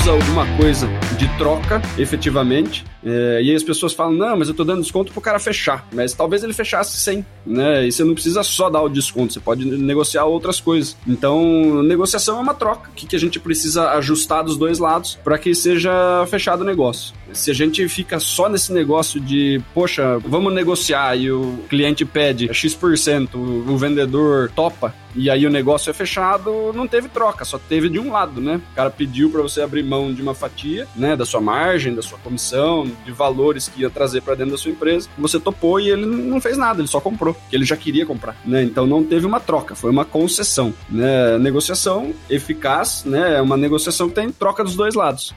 usa alguma coisa de troca, efetivamente, é, e aí as pessoas falam, não, mas eu tô dando desconto pro cara fechar. Mas talvez ele fechasse sem, né? E você não precisa só dar o desconto, você pode negociar outras coisas. Então, negociação é uma troca. Que, que a gente precisa ajustar dos dois lados para que seja fechado o negócio. Se a gente fica só nesse negócio de, poxa, vamos negociar e o cliente pede X%, o vendedor topa, e aí o negócio é fechado, não teve troca, só teve de um lado, né? O cara pediu para você abrir mão de uma fatia, né, da sua margem, da sua comissão, de valores que ia trazer para dentro da sua empresa. Você topou e ele não fez nada, ele só comprou, que ele já queria comprar, né? Então não teve uma troca, foi uma concessão, né? Negociação eficaz, né? É uma negociação que tem troca dos dois lados.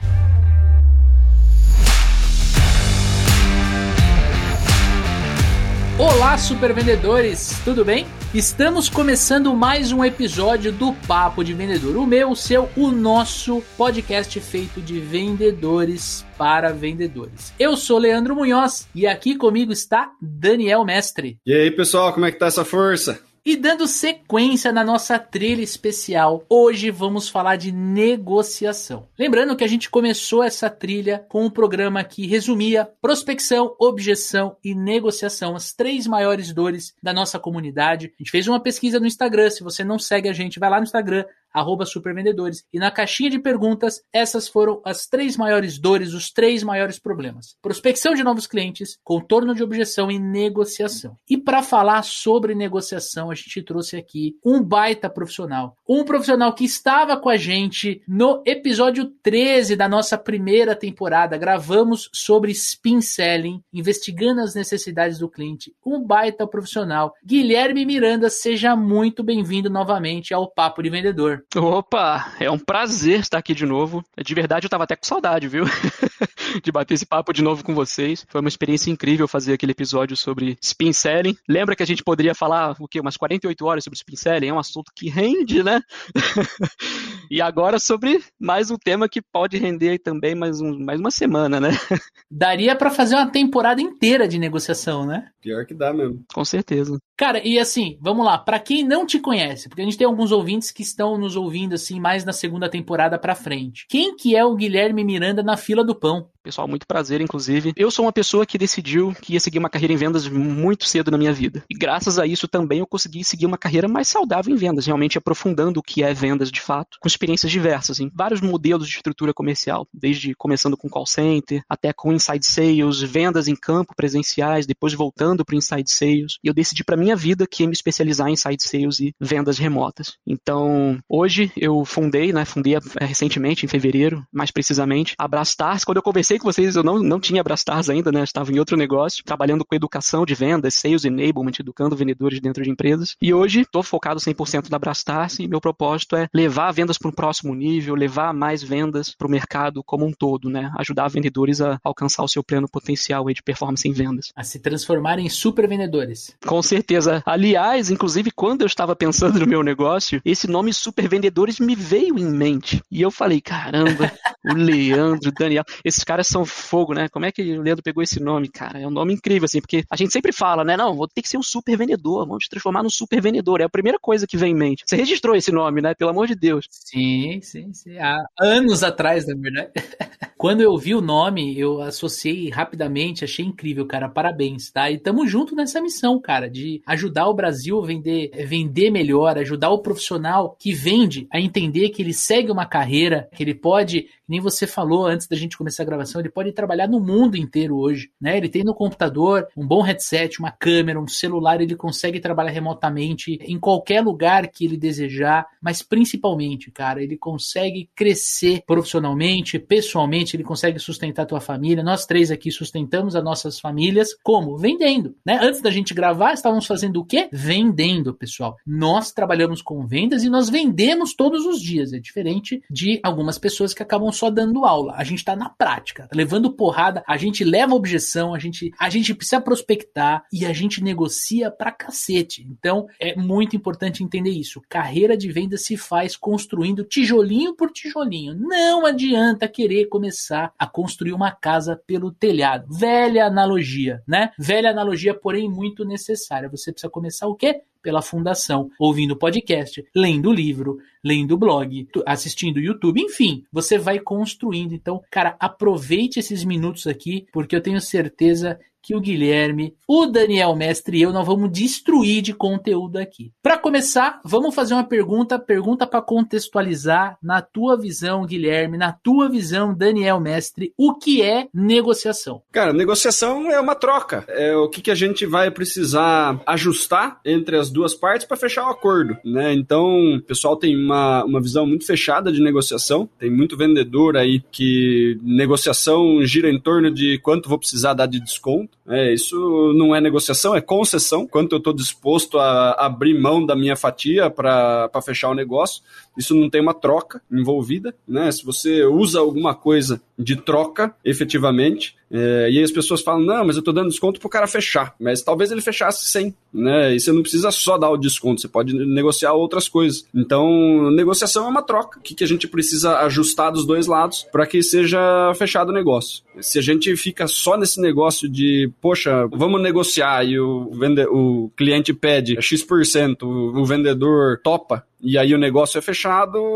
Olá, super vendedores, tudo bem? Estamos começando mais um episódio do Papo de Vendedor, o meu, o seu, o nosso podcast feito de vendedores para vendedores. Eu sou Leandro Munhoz e aqui comigo está Daniel Mestre. E aí, pessoal, como é que tá essa força? E dando sequência na nossa trilha especial, hoje vamos falar de negociação. Lembrando que a gente começou essa trilha com um programa que resumia prospecção, objeção e negociação, as três maiores dores da nossa comunidade. A gente fez uma pesquisa no Instagram, se você não segue a gente, vai lá no Instagram, arroba supervendedores. E na caixinha de perguntas, essas foram as três maiores dores, os três maiores problemas. Prospecção de novos clientes, contorno de objeção e negociação. E para falar sobre negociação, a gente trouxe aqui um baita profissional. Um profissional que estava com a gente no episódio 13 da nossa primeira temporada. Gravamos sobre spin selling, investigando as necessidades do cliente. Um baita profissional. Guilherme Miranda, seja muito bem-vindo novamente ao Papo de Vendedor. Opa, é um prazer estar aqui de novo. De verdade, eu tava até com saudade, viu? de bater esse papo de novo com vocês. Foi uma experiência incrível fazer aquele episódio sobre spin selling. Lembra que a gente poderia falar o quê? Umas 48 horas sobre spin selling? É um assunto que rende, né? e agora sobre mais um tema que pode render também mais, um, mais uma semana, né? Daria para fazer uma temporada inteira de negociação, né? Pior que dá mesmo. Com certeza. Cara, e assim, vamos lá, para quem não te conhece, porque a gente tem alguns ouvintes que estão nos ouvindo assim mais na segunda temporada para frente. Quem que é o Guilherme Miranda na fila do pão? Pessoal, muito prazer, inclusive. Eu sou uma pessoa que decidiu que ia seguir uma carreira em vendas muito cedo na minha vida. E graças a isso também eu consegui seguir uma carreira mais saudável em vendas, realmente aprofundando o que é vendas de fato, com experiências diversas em vários modelos de estrutura comercial, desde começando com call center, até com inside sales, vendas em campo presenciais, depois voltando para inside sales. E eu decidi para minha vida que ia me especializar em inside sales e vendas remotas. Então, hoje eu fundei, né, fundei é, recentemente em fevereiro, mais precisamente, a Brastars. Quando eu conversei comentei com vocês, eu não, não tinha Brastars ainda, né? Estava em outro negócio, trabalhando com educação de vendas, sales enablement, educando vendedores dentro de empresas. E hoje estou focado 100% na Brastars e meu propósito é levar vendas para um próximo nível, levar mais vendas para o mercado como um todo, né? Ajudar vendedores a alcançar o seu pleno potencial de performance em vendas. A se transformar em super vendedores. Com certeza. Aliás, inclusive, quando eu estava pensando no meu negócio, esse nome super vendedores me veio em mente. E eu falei, caramba, o Leandro, o Daniel, esses caras são fogo, né? Como é que o Leandro pegou esse nome, cara? É um nome incrível, assim, porque a gente sempre fala, né? Não, vou ter que ser um super vendedor, vamos te transformar num super vendedor. É a primeira coisa que vem em mente. Você registrou esse nome, né? Pelo amor de Deus. Sim, sim, sim. Há anos atrás, na verdade. Quando eu vi o nome, eu associei rapidamente, achei incrível, cara. Parabéns, tá? E tamo junto nessa missão, cara, de ajudar o Brasil a vender, vender melhor, ajudar o profissional que vende a entender que ele segue uma carreira, que ele pode, nem você falou antes da gente começar a gravação, ele pode trabalhar no mundo inteiro hoje, né? Ele tem no computador um bom headset, uma câmera, um celular, ele consegue trabalhar remotamente em qualquer lugar que ele desejar, mas principalmente, cara, ele consegue crescer profissionalmente, pessoalmente, ele consegue sustentar a tua família. Nós três aqui sustentamos as nossas famílias como? Vendendo, né? Antes da gente gravar, estávamos fazendo o quê? Vendendo, pessoal. Nós trabalhamos com vendas e nós vendemos todos os dias. É diferente de algumas pessoas que acabam só dando aula. A gente está na prática levando porrada, a gente leva objeção, a gente, a gente precisa prospectar e a gente negocia pra cacete. Então é muito importante entender isso. Carreira de venda se faz construindo tijolinho por tijolinho. Não adianta querer começar começar a construir uma casa pelo telhado. Velha analogia, né? Velha analogia, porém muito necessária. Você precisa começar o quê? pela fundação, ouvindo podcast, lendo livro, lendo blog, assistindo YouTube, enfim, você vai construindo. Então, cara, aproveite esses minutos aqui, porque eu tenho certeza que o Guilherme, o Daniel Mestre e eu nós vamos destruir de conteúdo aqui. Para começar, vamos fazer uma pergunta, pergunta para contextualizar na tua visão, Guilherme, na tua visão, Daniel Mestre, o que é negociação? Cara, negociação é uma troca. É o que, que a gente vai precisar ajustar entre as duas partes para fechar o um acordo, né? Então, o pessoal tem uma, uma visão muito fechada de negociação. Tem muito vendedor aí que negociação gira em torno de quanto vou precisar dar de desconto. É, isso não é negociação, é concessão. Quanto eu estou disposto a abrir mão da minha fatia para fechar o negócio. Isso não tem uma troca envolvida, né? Se você usa alguma coisa de troca, efetivamente, é, e as pessoas falam, não, mas eu estou dando desconto para o cara fechar. Mas talvez ele fechasse sem, né? E você não precisa só dar o desconto, você pode negociar outras coisas. Então, negociação é uma troca. Que, que a gente precisa ajustar dos dois lados para que seja fechado o negócio? Se a gente fica só nesse negócio de, poxa, vamos negociar e o, vende, o cliente pede X%, o vendedor topa, e aí o negócio é fechado,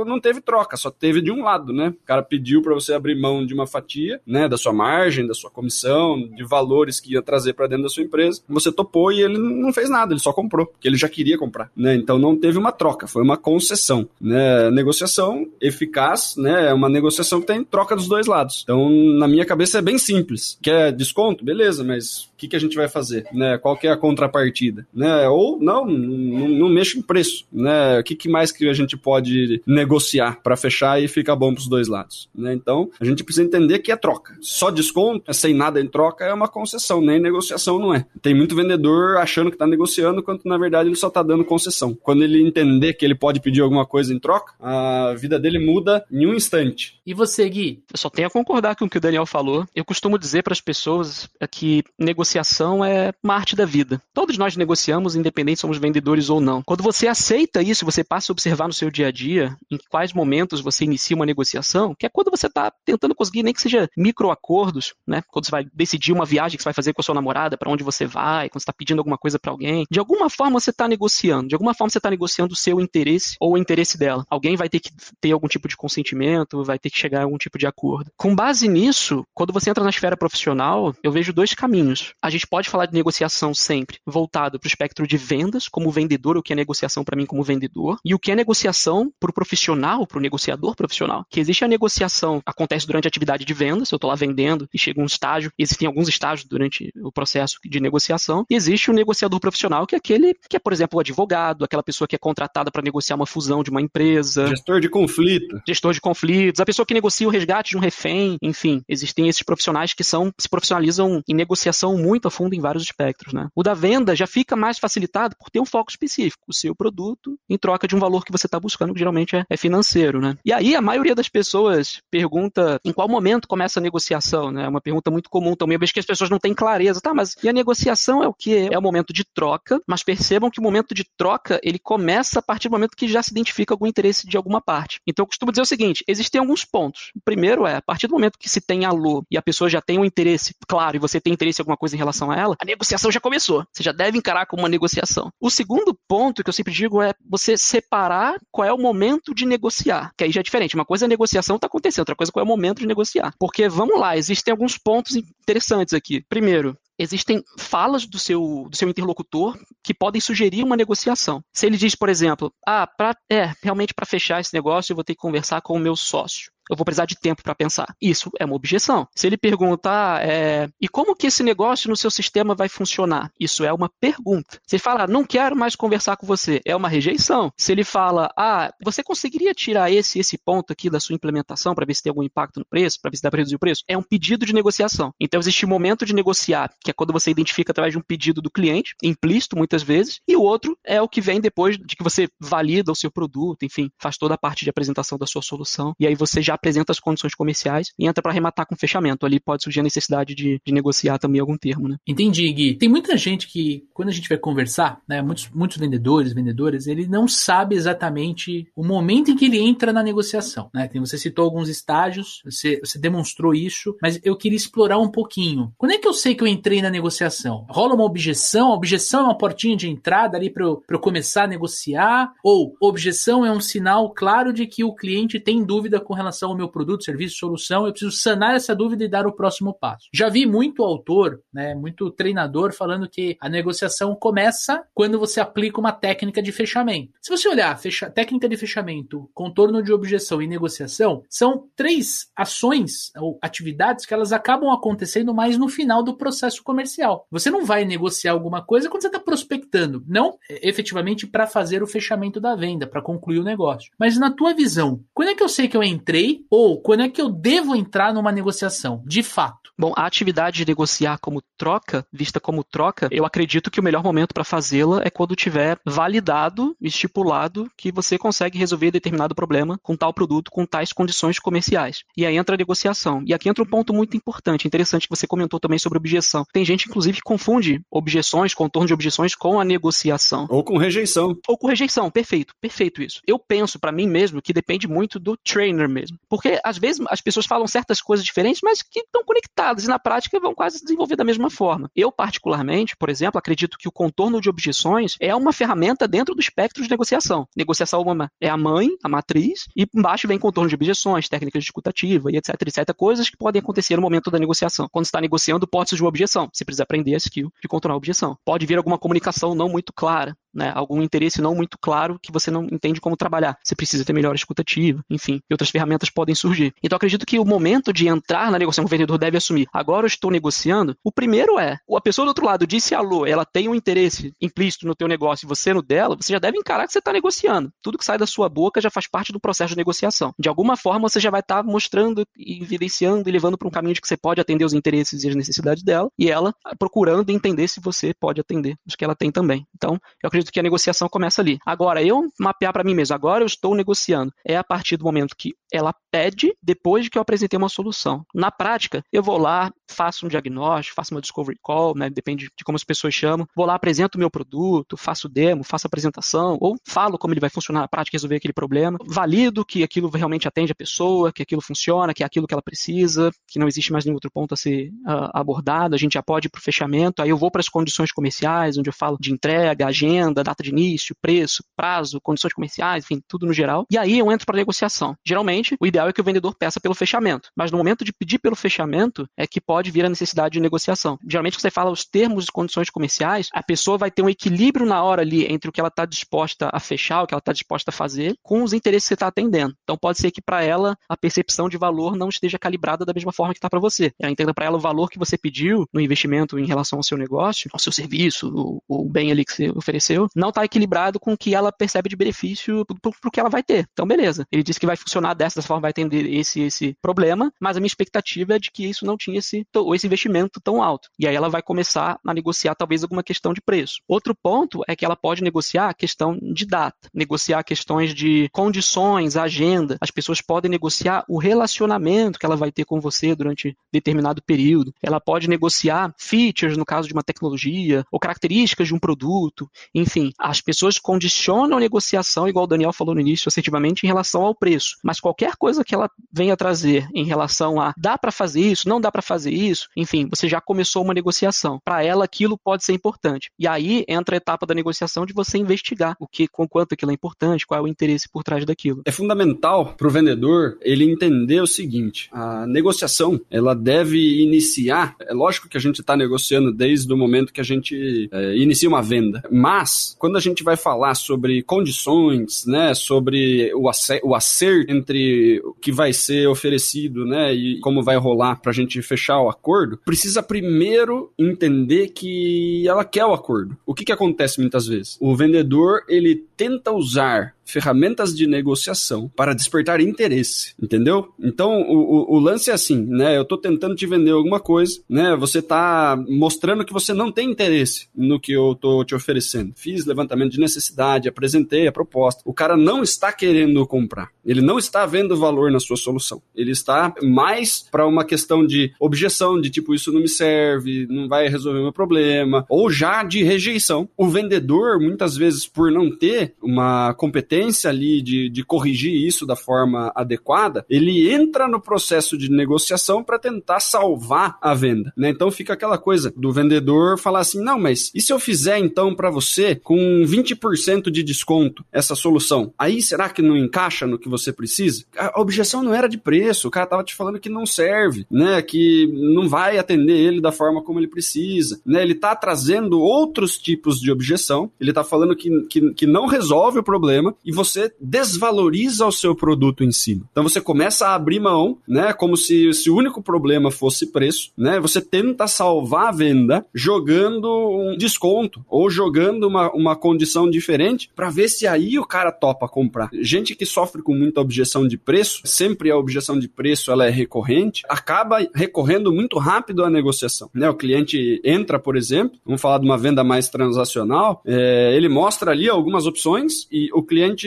não teve troca, só teve de um lado, né? O cara pediu para você abrir mão de uma fatia, né, da sua margem, da sua comissão, de valores que ia trazer para dentro da sua empresa. Você topou e ele não fez nada, ele só comprou, porque ele já queria comprar, né? Então não teve uma troca, foi uma concessão, né? Negociação eficaz, né? É uma negociação que tem troca dos dois lados. Então, na minha cabeça é bem simples. Quer desconto? Beleza, mas que, que a gente vai fazer, né? Qual que é a contrapartida, né? Ou não, não, não mexa em preço, né? O que, que mais que a gente pode negociar para fechar e ficar bom para os dois lados, né? Então, a gente precisa entender que é troca. Só desconto, sem nada em troca, é uma concessão, nem negociação não é. Tem muito vendedor achando que está negociando, quando na verdade ele só está dando concessão. Quando ele entender que ele pode pedir alguma coisa em troca, a vida dele muda em um instante. E você, Gui? Eu só tenho a concordar com o que o Daniel falou. Eu costumo dizer para as pessoas que negociação é uma arte da vida. Todos nós negociamos, independente se somos vendedores ou não. Quando você aceita isso, você passa a observar no seu dia a dia em quais momentos você inicia uma negociação, que é quando você está tentando conseguir, nem que seja microacordos, né? Quando você vai decidir uma viagem que você vai fazer com a sua namorada, para onde você vai, quando você está pedindo alguma coisa para alguém. De alguma forma você está negociando, de alguma forma você está negociando o seu interesse ou o interesse dela. Alguém vai ter que ter algum tipo de consentimento, vai ter que chegar a algum tipo de acordo. Com base nisso, quando você entra na esfera profissional, eu vejo dois caminhos. A gente pode falar de negociação sempre voltado para o espectro de vendas, como vendedor, o que é negociação para mim como vendedor, e o que é negociação para o profissional, para o negociador profissional. Que existe a negociação, acontece durante a atividade de vendas, eu estou lá vendendo e chega um estágio, existem alguns estágios durante o processo de negociação, e existe o negociador profissional, que é aquele que é, por exemplo, o advogado, aquela pessoa que é contratada para negociar uma fusão de uma empresa. Gestor de conflito. Gestor de conflitos, a pessoa que negocia o resgate de um refém, enfim, existem esses profissionais que são se profissionalizam em negociação muito a fundo em vários espectros. Né? O da venda já fica mais facilitado por ter um foco específico, o seu produto, em troca de um valor que você está buscando, que geralmente é, é, financeiro. Né? E aí a maioria das pessoas pergunta em qual momento começa a negociação. Né? É uma pergunta muito comum também, vejo que as pessoas não têm clareza. Tá, mas e a negociação é o que? É o momento de troca, mas percebam que o momento de troca ele começa a partir do momento que já se identifica algum interesse de alguma parte. Então eu costumo dizer o seguinte: existem alguns pontos. O primeiro é, a partir do momento que se tem alô e a pessoa já tem um interesse claro e você tem interesse em alguma coisa em relação a ela, a negociação já começou. Você já deve encarar como uma negociação. O segundo ponto que eu sempre digo é você separar qual é o momento de negociar, que aí já é diferente. Uma coisa é a negociação está acontecendo, outra coisa é qual é o momento de negociar. Porque vamos lá, existem alguns pontos interessantes aqui. Primeiro, existem falas do seu, do seu interlocutor que podem sugerir uma negociação. Se ele diz, por exemplo, ah, pra, é, realmente para fechar esse negócio eu vou ter que conversar com o meu sócio eu vou precisar de tempo para pensar. Isso é uma objeção. Se ele perguntar, é, e como que esse negócio no seu sistema vai funcionar? Isso é uma pergunta. Se ele fala, não quero mais conversar com você, é uma rejeição. Se ele fala, ah, você conseguiria tirar esse esse ponto aqui da sua implementação para ver se tem algum impacto no preço, para ver se dá para reduzir o preço? É um pedido de negociação. Então existe um momento de negociar, que é quando você identifica através de um pedido do cliente, implícito muitas vezes, e o outro é o que vem depois de que você valida o seu produto, enfim, faz toda a parte de apresentação da sua solução, e aí você já apresenta as condições comerciais e entra para arrematar com fechamento. Ali pode surgir a necessidade de, de negociar também algum termo, né? Entendi, Gui. Tem muita gente que, quando a gente vai conversar, né, muitos, muitos vendedores, vendedoras, ele não sabe exatamente o momento em que ele entra na negociação, né? Tem, você citou alguns estágios, você, você demonstrou isso, mas eu queria explorar um pouquinho. Quando é que eu sei que eu entrei na negociação? Rola uma objeção? A objeção é uma portinha de entrada ali para eu, eu começar a negociar? Ou objeção é um sinal claro de que o cliente tem dúvida com relação ao meu produto, serviço, solução, eu preciso sanar essa dúvida e dar o próximo passo. Já vi muito autor, né, muito treinador falando que a negociação começa quando você aplica uma técnica de fechamento. Se você olhar fecha, técnica de fechamento, contorno de objeção e negociação, são três ações ou atividades que elas acabam acontecendo mais no final do processo comercial. Você não vai negociar alguma coisa quando você está prospectando, não efetivamente para fazer o fechamento da venda, para concluir o negócio. Mas na tua visão, quando é que eu sei que eu entrei ou quando é que eu devo entrar numa negociação, de fato? Bom, a atividade de negociar como troca, vista como troca, eu acredito que o melhor momento para fazê-la é quando tiver validado, estipulado que você consegue resolver determinado problema com tal produto, com tais condições comerciais. E aí entra a negociação. E aqui entra um ponto muito importante, interessante que você comentou também sobre objeção. Tem gente, inclusive, que confunde objeções, contorno de objeções com a negociação. Ou com rejeição. Ou com rejeição, perfeito, perfeito isso. Eu penso para mim mesmo que depende muito do trainer mesmo. Porque às vezes as pessoas falam certas coisas diferentes, mas que estão conectadas e na prática vão quase desenvolver da mesma forma. Eu, particularmente, por exemplo, acredito que o contorno de objeções é uma ferramenta dentro do espectro de negociação. Negociação é a mãe, a matriz, e embaixo vem contorno de objeções, técnicas discutativas e etc, etc, coisas que podem acontecer no momento da negociação. Quando está negociando, pode surgir uma objeção. Você precisa aprender a skill de contornar a objeção. Pode vir alguma comunicação não muito clara né, algum interesse não muito claro que você não entende como trabalhar. Você precisa ter melhor escutativa, enfim, e outras ferramentas podem surgir. Então acredito que o momento de entrar na negociação o vendedor deve assumir, agora eu estou negociando, o primeiro é, a pessoa do outro lado disse alô, ela tem um interesse implícito no teu negócio e você no dela, você já deve encarar que você está negociando. Tudo que sai da sua boca já faz parte do processo de negociação. De alguma forma você já vai estar tá mostrando evidenciando e levando para um caminho de que você pode atender os interesses e as necessidades dela, e ela procurando entender se você pode atender os que ela tem também. Então, eu acredito acredito que a negociação começa ali. Agora, eu mapear para mim mesmo, agora eu estou negociando, é a partir do momento que ela pede depois de que eu apresentei uma solução. Na prática, eu vou lá, faço um diagnóstico, faço uma discovery call, né, depende de como as pessoas chamam, vou lá, apresento o meu produto, faço demo, faço apresentação, ou falo como ele vai funcionar na prática resolver aquele problema, valido que aquilo realmente atende a pessoa, que aquilo funciona, que é aquilo que ela precisa, que não existe mais nenhum outro ponto a ser uh, abordado, a gente já pode ir para o fechamento, aí eu vou para as condições comerciais, onde eu falo de entrega, agenda, data de início, preço, prazo, condições comerciais, enfim, tudo no geral. E aí eu entro para negociação. Geralmente, o ideal é que o vendedor peça pelo fechamento, mas no momento de pedir pelo fechamento é que pode vir a necessidade de negociação. Geralmente, quando você fala os termos e condições comerciais, a pessoa vai ter um equilíbrio na hora ali entre o que ela está disposta a fechar, o que ela está disposta a fazer, com os interesses que você está atendendo. Então, pode ser que para ela a percepção de valor não esteja calibrada da mesma forma que está para você. Ela entenda para ela o valor que você pediu no investimento em relação ao seu negócio, ao seu serviço, o bem ali que você ofereceu, não está equilibrado com o que ela percebe de benefício para o que ela vai ter. Então, beleza. Ele disse que vai funcionar dessa, forma, vai atender esse esse problema, mas a minha expectativa é de que isso não tinha esse, esse investimento tão alto. E aí ela vai começar a negociar talvez alguma questão de preço. Outro ponto é que ela pode negociar a questão de data, negociar questões de condições, agenda. As pessoas podem negociar o relacionamento que ela vai ter com você durante determinado período. Ela pode negociar features, no caso de uma tecnologia, ou características de um produto. Enfim, as pessoas condicionam a negociação, igual o Daniel falou no início, assertivamente, em relação ao preço. Mas qualquer coisa que ela venha trazer em relação a dá para fazer isso, não dá para fazer isso, enfim, você já começou uma negociação. Para ela, aquilo pode ser importante. E aí entra a etapa da negociação de você investigar o que, com quanto aquilo é importante, qual é o interesse por trás daquilo. É fundamental para o vendedor ele entender o seguinte: a negociação ela deve iniciar. É lógico que a gente está negociando desde o momento que a gente é, inicia uma venda, mas quando a gente vai falar sobre condições, né, sobre o, o acerto entre o que vai ser oferecido, né, e como vai rolar para a gente fechar o acordo, precisa primeiro entender que ela quer o acordo. O que que acontece muitas vezes? O vendedor ele tenta usar ferramentas de negociação para despertar interesse, entendeu? Então, o, o, o lance é assim, né? Eu tô tentando te vender alguma coisa, né? Você tá mostrando que você não tem interesse no que eu tô te oferecendo. Fiz levantamento de necessidade, apresentei a proposta. O cara não está querendo comprar. Ele não está vendo valor na sua solução. Ele está mais para uma questão de objeção, de tipo, isso não me serve, não vai resolver meu problema, ou já de rejeição. O vendedor, muitas vezes, por não ter uma competência ali de, de corrigir isso da forma adequada, ele entra no processo de negociação para tentar salvar a venda. Né? Então fica aquela coisa do vendedor falar assim: não, mas e se eu fizer então para você com 20% de desconto essa solução? Aí será que não encaixa no que você precisa? A objeção não era de preço, o cara tava te falando que não serve, né? Que não vai atender ele da forma como ele precisa, né? Ele tá trazendo outros tipos de objeção, ele tá falando que, que, que não resolve o problema e você desvaloriza o seu produto em cima. Então você começa a abrir mão, né? Como se, se o único problema fosse preço, né? Você tenta salvar a venda jogando um desconto ou jogando uma, uma condição diferente para ver se aí o cara topa comprar. Gente que sofre com muita objeção de preço, sempre a objeção de preço ela é recorrente, acaba recorrendo muito rápido à negociação. Né? O cliente entra, por exemplo, vamos falar de uma venda mais transacional, é, ele mostra ali algumas opções e o cliente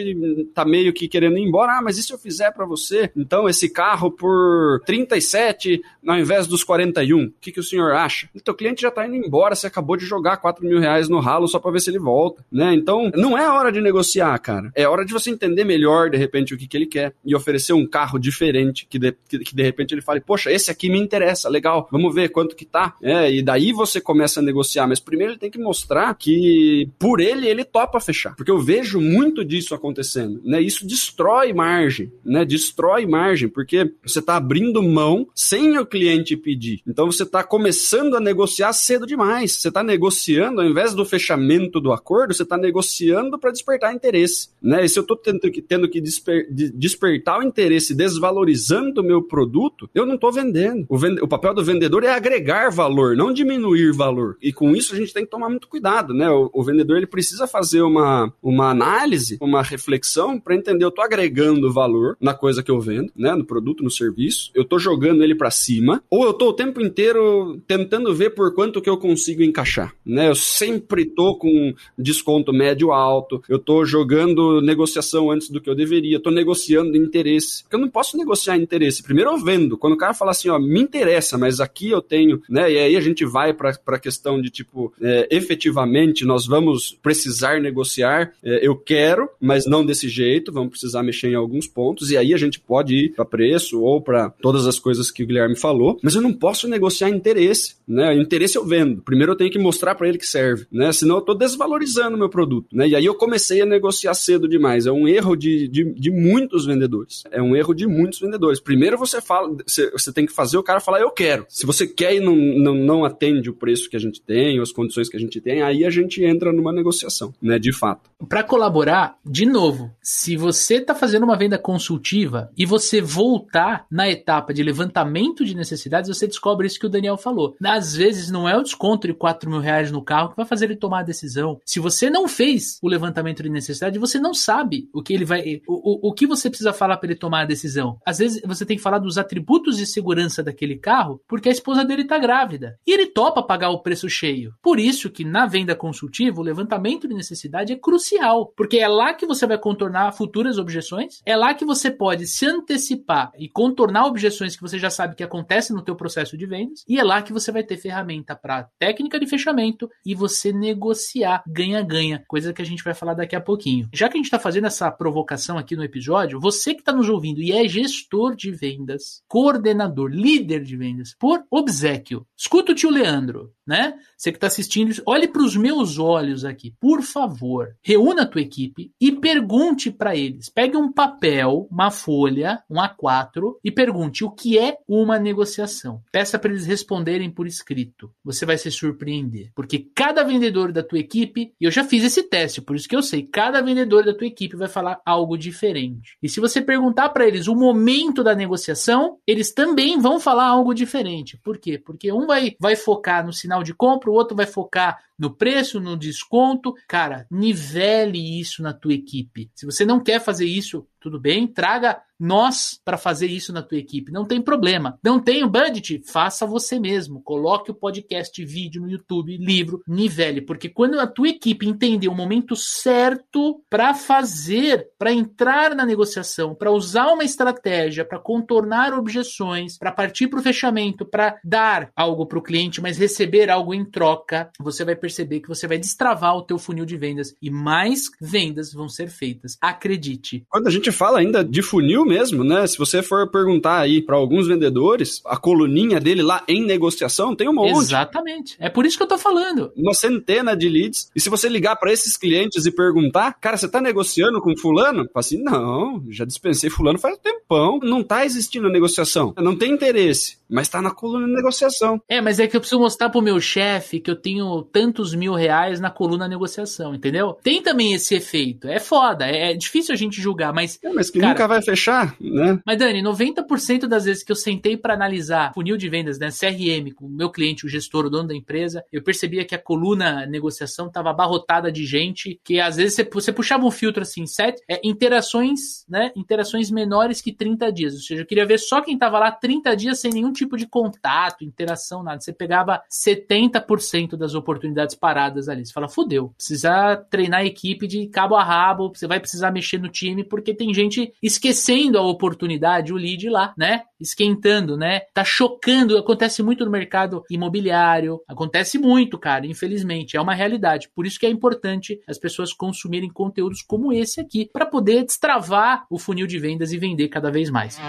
tá meio que querendo ir embora, ah, mas e se eu fizer para você? Então esse carro por 37 ao invés dos 41, o que, que o senhor acha? O cliente já tá indo embora, você acabou de jogar 4 mil reais no ralo só para ver se ele volta, né? Então não é hora de negociar, cara. É hora de você entender melhor, de repente, o que, que ele quer e oferecer um carro diferente que de, que, que de repente ele fale, poxa, esse aqui me interessa, legal, vamos ver quanto que tá. É, e daí você começa a negociar, mas primeiro ele tem que mostrar que por ele ele topa fechar, porque eu vejo muito disso acontecendo, né? Isso destrói margem, né? Destrói margem, porque você tá abrindo mão sem o cliente pedir. Então você tá começando a negociar cedo demais. Você tá negociando, ao invés do fechamento do acordo, você tá negociando para despertar interesse, né? E se eu tô tendo que, tendo que desper, de, despertar o interesse desvalorizando o meu produto, eu não tô vendendo. O, vende, o papel do vendedor é agregar valor, não diminuir valor. E com isso a gente tem que tomar muito cuidado, né? O, o vendedor ele precisa fazer uma, uma análise, uma reflexão para entender eu tô agregando valor na coisa que eu vendo, né? No produto, no serviço. Eu tô jogando ele para cima ou eu tô o tempo inteiro tentando ver por quanto que eu consigo encaixar, né? Eu sempre tô com desconto médio alto, eu tô jogando negociação antes do que eu deveria, tô negociando interesse. Porque eu não posso negociar interesse. Primeiro eu vendo. Quando o cara fala assim, ó, me interessa, mas aqui eu tenho, né? E aí a gente vai para a questão de tipo, é, efetivamente nós vamos precisar negociar. É, eu quero, mas não desse jeito. Vamos precisar mexer em alguns pontos. E aí a gente pode ir para preço ou para todas as coisas que o Guilherme falou. Mas eu não posso negociar interesse, né? Interesse eu vendo. Primeiro eu tenho que mostrar para ele que serve, né? Senão eu tô desvalorizando o meu produto, né? E aí eu comecei a negociar cedo demais. É um erro de, de, de muitos vendedores. É um erro de muitos vendedores. Primeiro você fala, você, você tem que fazer o cara falar eu quero. Se você quer e não, não, não atende o preço que a gente tem, as condições que a gente tem, aí a gente entra numa negociação, né? De fato. Para colaborar, de novo, se você está fazendo uma venda consultiva e você voltar na etapa de levantamento de necessidades, você descobre isso que o Daniel falou. Às vezes não é o desconto de 4 mil reais no carro que vai fazer ele tomar a decisão. Se você não fez o levantamento de necessidade, você não sabe o que ele vai. O, o, o que você precisa falar para ele tomar a decisão. Às vezes você tem que falar dos atributos de segurança daquele carro, porque a esposa dele está grávida. E ele topa pagar o preço cheio. Por isso que na venda consultiva, o levantamento de necessidade é crucial. Porque é lá que você vai contornar futuras objeções, é lá que você pode se antecipar e contornar objeções que você já sabe que acontecem no teu processo de vendas, e é lá que você vai ter ferramenta para técnica de fechamento e você negociar ganha-ganha, coisa que a gente vai falar daqui a pouquinho. Já que a gente está fazendo essa provocação aqui no episódio, você que está nos ouvindo e é gestor de vendas, coordenador, líder de vendas, por obsequio, escuta o tio Leandro, né? Você que está assistindo, olhe para os meus olhos aqui, por favor. Reúna a tua equipe e pergunte para eles. Pegue um papel, uma folha, um A4 e pergunte o que é uma negociação. Peça para eles responderem por escrito. Você vai se surpreender, porque cada vendedor da tua equipe, e eu já fiz esse teste, por isso que eu sei, cada vendedor da tua equipe vai falar algo diferente. E se você perguntar para eles o momento da negociação, eles também vão falar algo diferente. Por quê? Porque um vai, vai focar no sinal de compra, o outro vai focar no preço, no desconto. Cara, nivele isso na tua equipe equipe. Se você não quer fazer isso, tudo bem, traga nós para fazer isso na tua equipe. Não tem problema. Não tem o budget? Faça você mesmo. Coloque o podcast, vídeo no YouTube, livro, nivele. Porque quando a tua equipe entender o momento certo para fazer, para entrar na negociação, para usar uma estratégia, para contornar objeções, para partir para o fechamento, para dar algo para o cliente, mas receber algo em troca, você vai perceber que você vai destravar o teu funil de vendas e mais vendas vão ser feitas. Acredite. Quando a gente fala ainda de funil mesmo, né? Se você for perguntar aí para alguns vendedores, a coluninha dele lá em negociação tem um monte. Exatamente. É por isso que eu tô falando. Uma centena de leads. E se você ligar para esses clientes e perguntar, cara, você tá negociando com fulano? Fala assim, não, já dispensei fulano faz um tempão. Não tá existindo negociação. Não tem interesse, mas tá na coluna de negociação. É, mas é que eu preciso mostrar pro meu chefe que eu tenho tantos mil reais na coluna negociação, entendeu? Tem também esse efeito. É foda, é difícil a gente julgar, mas. É, mas que cara, nunca vai fechar, né? Mas, Dani, 90% das vezes que eu sentei para analisar funil de vendas, né, CRM, com o meu cliente, o gestor, o dono da empresa, eu percebia que a coluna negociação estava abarrotada de gente, que às vezes você, você puxava um filtro assim, sete, é, interações, né, interações menores que 30 dias. Ou seja, eu queria ver só quem estava lá 30 dias sem nenhum tipo de contato, interação, nada. Você pegava 70% das oportunidades paradas ali. Você fala, fudeu, precisa treinar a equipe de cabo a rabo, você vai precisar mexer no time, porque tem gente esquecendo a oportunidade, o lead lá, né? Esquentando, né? Tá chocando. Acontece muito no mercado imobiliário. Acontece muito, cara, infelizmente. É uma realidade. Por isso que é importante as pessoas consumirem conteúdos como esse aqui, para poder destravar o funil de vendas e vender cada vez mais.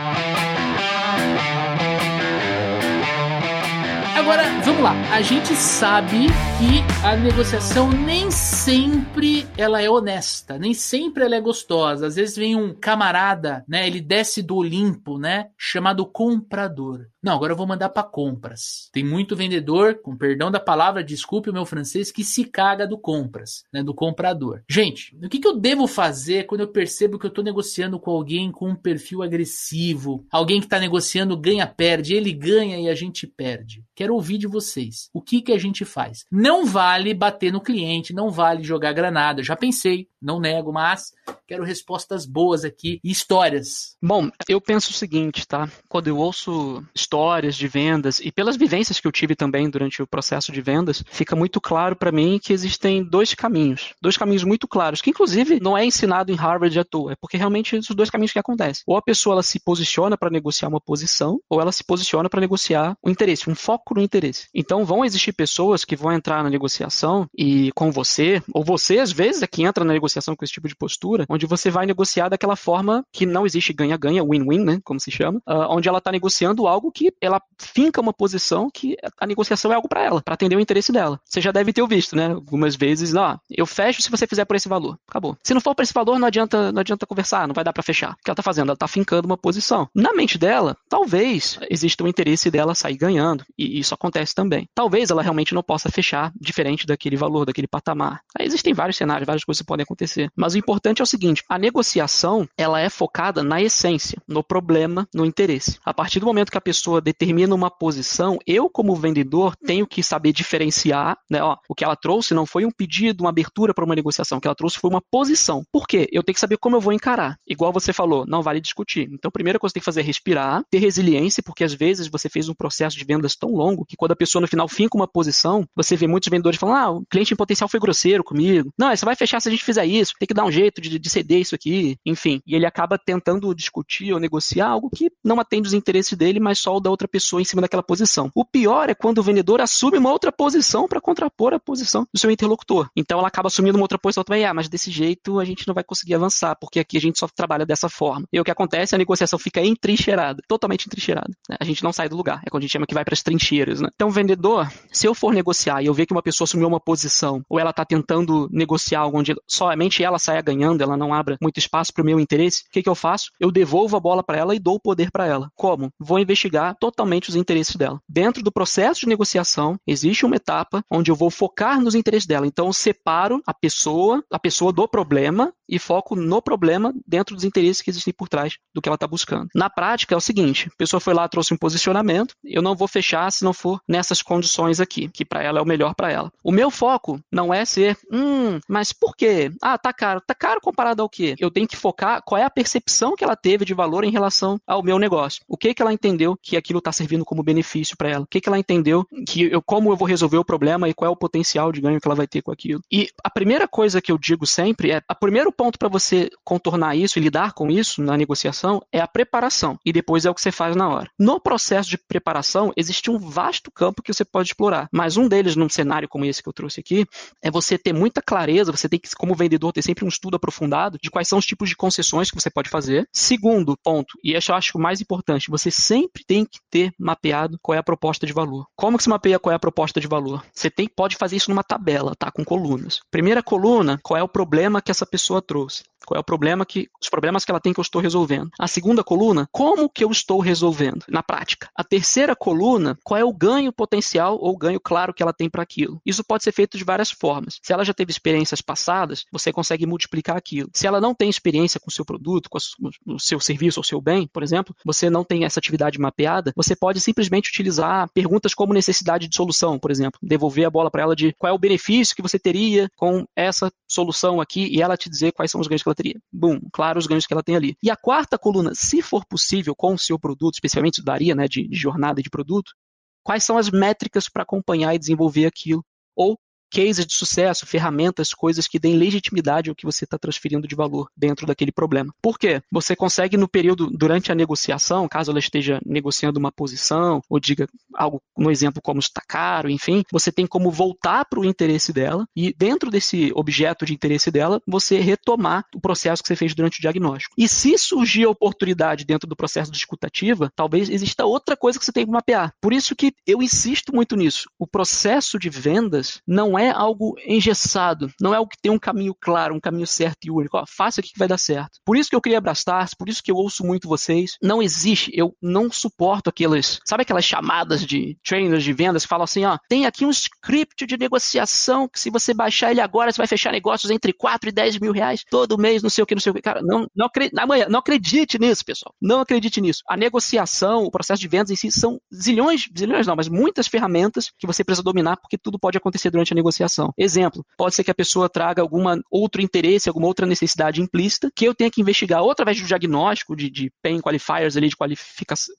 Agora, vamos lá. A gente sabe que a negociação nem sempre ela é honesta, nem sempre ela é gostosa. Às vezes vem um camarada, né? Ele desce do Olimpo, né? Chamado comprador. Não, agora eu vou mandar para compras. Tem muito vendedor, com perdão da palavra, desculpe o meu francês, que se caga do compras, né, do comprador. Gente, o que, que eu devo fazer quando eu percebo que eu estou negociando com alguém com um perfil agressivo? Alguém que está negociando ganha-perde, ele ganha e a gente perde. Quero ouvir de vocês. O que, que a gente faz? Não vale bater no cliente, não vale jogar granada. Já pensei, não nego, mas quero respostas boas aqui e histórias. Bom, eu penso o seguinte, tá? Quando eu ouço histórias de vendas e pelas vivências que eu tive também durante o processo de vendas, fica muito claro para mim que existem dois caminhos, dois caminhos muito claros, que inclusive não é ensinado em Harvard à toa, é porque realmente são dois caminhos que acontecem. Ou a pessoa ela se posiciona para negociar uma posição, ou ela se posiciona para negociar o um interesse, um foco no interesse. Então vão existir pessoas que vão entrar na negociação e com você, ou você às vezes é que entra na negociação com esse tipo de postura, onde você vai negociar daquela forma que não existe ganha-ganha, win-win, né, como se chama, uh, onde ela está negociando algo que que ela finca uma posição que a negociação é algo para ela, para atender o interesse dela. Você já deve ter visto, né? Algumas vezes, não, eu fecho se você fizer por esse valor. Acabou. Se não for por esse valor, não adianta, não adianta conversar, não vai dar para fechar. O que ela tá fazendo? Ela tá fincando uma posição. Na mente dela, talvez exista o interesse dela sair ganhando, e isso acontece também. Talvez ela realmente não possa fechar diferente daquele valor, daquele patamar. Aí existem vários cenários, várias coisas que podem acontecer. Mas o importante é o seguinte, a negociação, ela é focada na essência, no problema, no interesse. A partir do momento que a pessoa pessoa determina uma posição, eu, como vendedor, tenho que saber diferenciar, né? Ó, o que ela trouxe não foi um pedido, uma abertura para uma negociação, o que ela trouxe foi uma posição. Por quê? Eu tenho que saber como eu vou encarar. Igual você falou, não vale discutir. Então, a primeira coisa que você tem que fazer é respirar, ter resiliência, porque às vezes você fez um processo de vendas tão longo que quando a pessoa no final finca uma posição, você vê muitos vendedores falando: ah, o cliente em potencial foi grosseiro comigo. Não, você vai fechar se a gente fizer isso, tem que dar um jeito de, de ceder isso aqui, enfim. E ele acaba tentando discutir ou negociar algo que não atende os interesses dele, mas só o da outra pessoa em cima daquela posição. O pior é quando o vendedor assume uma outra posição para contrapor a posição do seu interlocutor. Então ela acaba assumindo uma outra posição também, ah, mas desse jeito a gente não vai conseguir avançar, porque aqui a gente só trabalha dessa forma. E o que acontece, a negociação fica entrincheirada, totalmente entrincheirada. Né? A gente não sai do lugar, é quando a gente chama que vai para as trincheiras. Né? Então o vendedor, se eu for negociar e eu ver que uma pessoa assumiu uma posição, ou ela está tentando negociar algo onde somente ela saia ganhando, ela não abra muito espaço para o meu interesse, o que, que eu faço? Eu devolvo a bola para ela e dou o poder para ela. Como? Vou investigar totalmente os interesses dela. Dentro do processo de negociação, existe uma etapa onde eu vou focar nos interesses dela. Então, eu separo a pessoa, a pessoa do problema e foco no problema dentro dos interesses que existem por trás do que ela está buscando. Na prática, é o seguinte: a pessoa foi lá, trouxe um posicionamento, eu não vou fechar se não for nessas condições aqui, que para ela é o melhor para ela. O meu foco não é ser, hum, mas por quê? Ah, tá caro. Tá caro comparado ao quê? Eu tenho que focar qual é a percepção que ela teve de valor em relação ao meu negócio. O que que ela entendeu que aquilo está servindo como benefício para ela? O que que ela entendeu que eu, como eu vou resolver o problema e qual é o potencial de ganho que ela vai ter com aquilo? E a primeira coisa que eu digo sempre é, o primeiro ponto para você contornar isso e lidar com isso na negociação é a preparação e depois é o que você faz na hora. No processo de preparação existe um vasto campo que você pode explorar, mas um deles num cenário como esse que eu trouxe aqui é você ter muita clareza, você tem que como vendedor ter sempre um estudo aprofundado de quais são os tipos de concessões que você pode fazer. Segundo ponto, e esse eu acho o mais importante, você sempre tem que ter mapeado qual é a proposta de valor. Como que se mapeia qual é a proposta de valor? Você tem, pode fazer isso numa tabela, tá? Com colunas. Primeira coluna, qual é o problema que essa pessoa? cruz Qual é o problema que os problemas que ela tem que eu estou resolvendo? A segunda coluna, como que eu estou resolvendo na prática? A terceira coluna, qual é o ganho potencial ou ganho claro que ela tem para aquilo? Isso pode ser feito de várias formas. Se ela já teve experiências passadas, você consegue multiplicar aquilo. Se ela não tem experiência com o seu produto, com o seu serviço ou seu bem, por exemplo, você não tem essa atividade mapeada, você pode simplesmente utilizar perguntas como necessidade de solução, por exemplo, devolver a bola para ela de qual é o benefício que você teria com essa solução aqui e ela te dizer quais são os ganhos que teria. Bum, claro os ganhos que ela tem ali. E a quarta coluna, se for possível com o seu produto, especialmente daria, né, de, de jornada de produto, quais são as métricas para acompanhar e desenvolver aquilo? Ou cases de sucesso, ferramentas, coisas que deem legitimidade ao que você está transferindo de valor dentro daquele problema. Por quê? Você consegue no período, durante a negociação, caso ela esteja negociando uma posição, ou diga algo no exemplo como está caro, enfim, você tem como voltar para o interesse dela e dentro desse objeto de interesse dela, você retomar o processo que você fez durante o diagnóstico. E se surgir a oportunidade dentro do processo de escutativa, talvez exista outra coisa que você tem que mapear. Por isso que eu insisto muito nisso. O processo de vendas não é é algo engessado, não é algo que tem um caminho claro, um caminho certo e único. Ó, faça aqui que vai dar certo. Por isso que eu criei a Brastars, por isso que eu ouço muito vocês. Não existe, eu não suporto aquelas, sabe aquelas chamadas de trainers de vendas que falam assim, ó, tem aqui um script de negociação que se você baixar ele agora, você vai fechar negócios entre 4 e 10 mil reais todo mês, não sei o que, não sei o que. Cara, não, não, amanhã, não acredite nisso, pessoal. Não acredite nisso. A negociação, o processo de vendas em si são zilhões, zilhões não, mas muitas ferramentas que você precisa dominar porque tudo pode acontecer durante a negociação negociação. Exemplo, pode ser que a pessoa traga algum outro interesse, alguma outra necessidade implícita, que eu tenha que investigar ou através do diagnóstico de, de pain qualifiers ali, de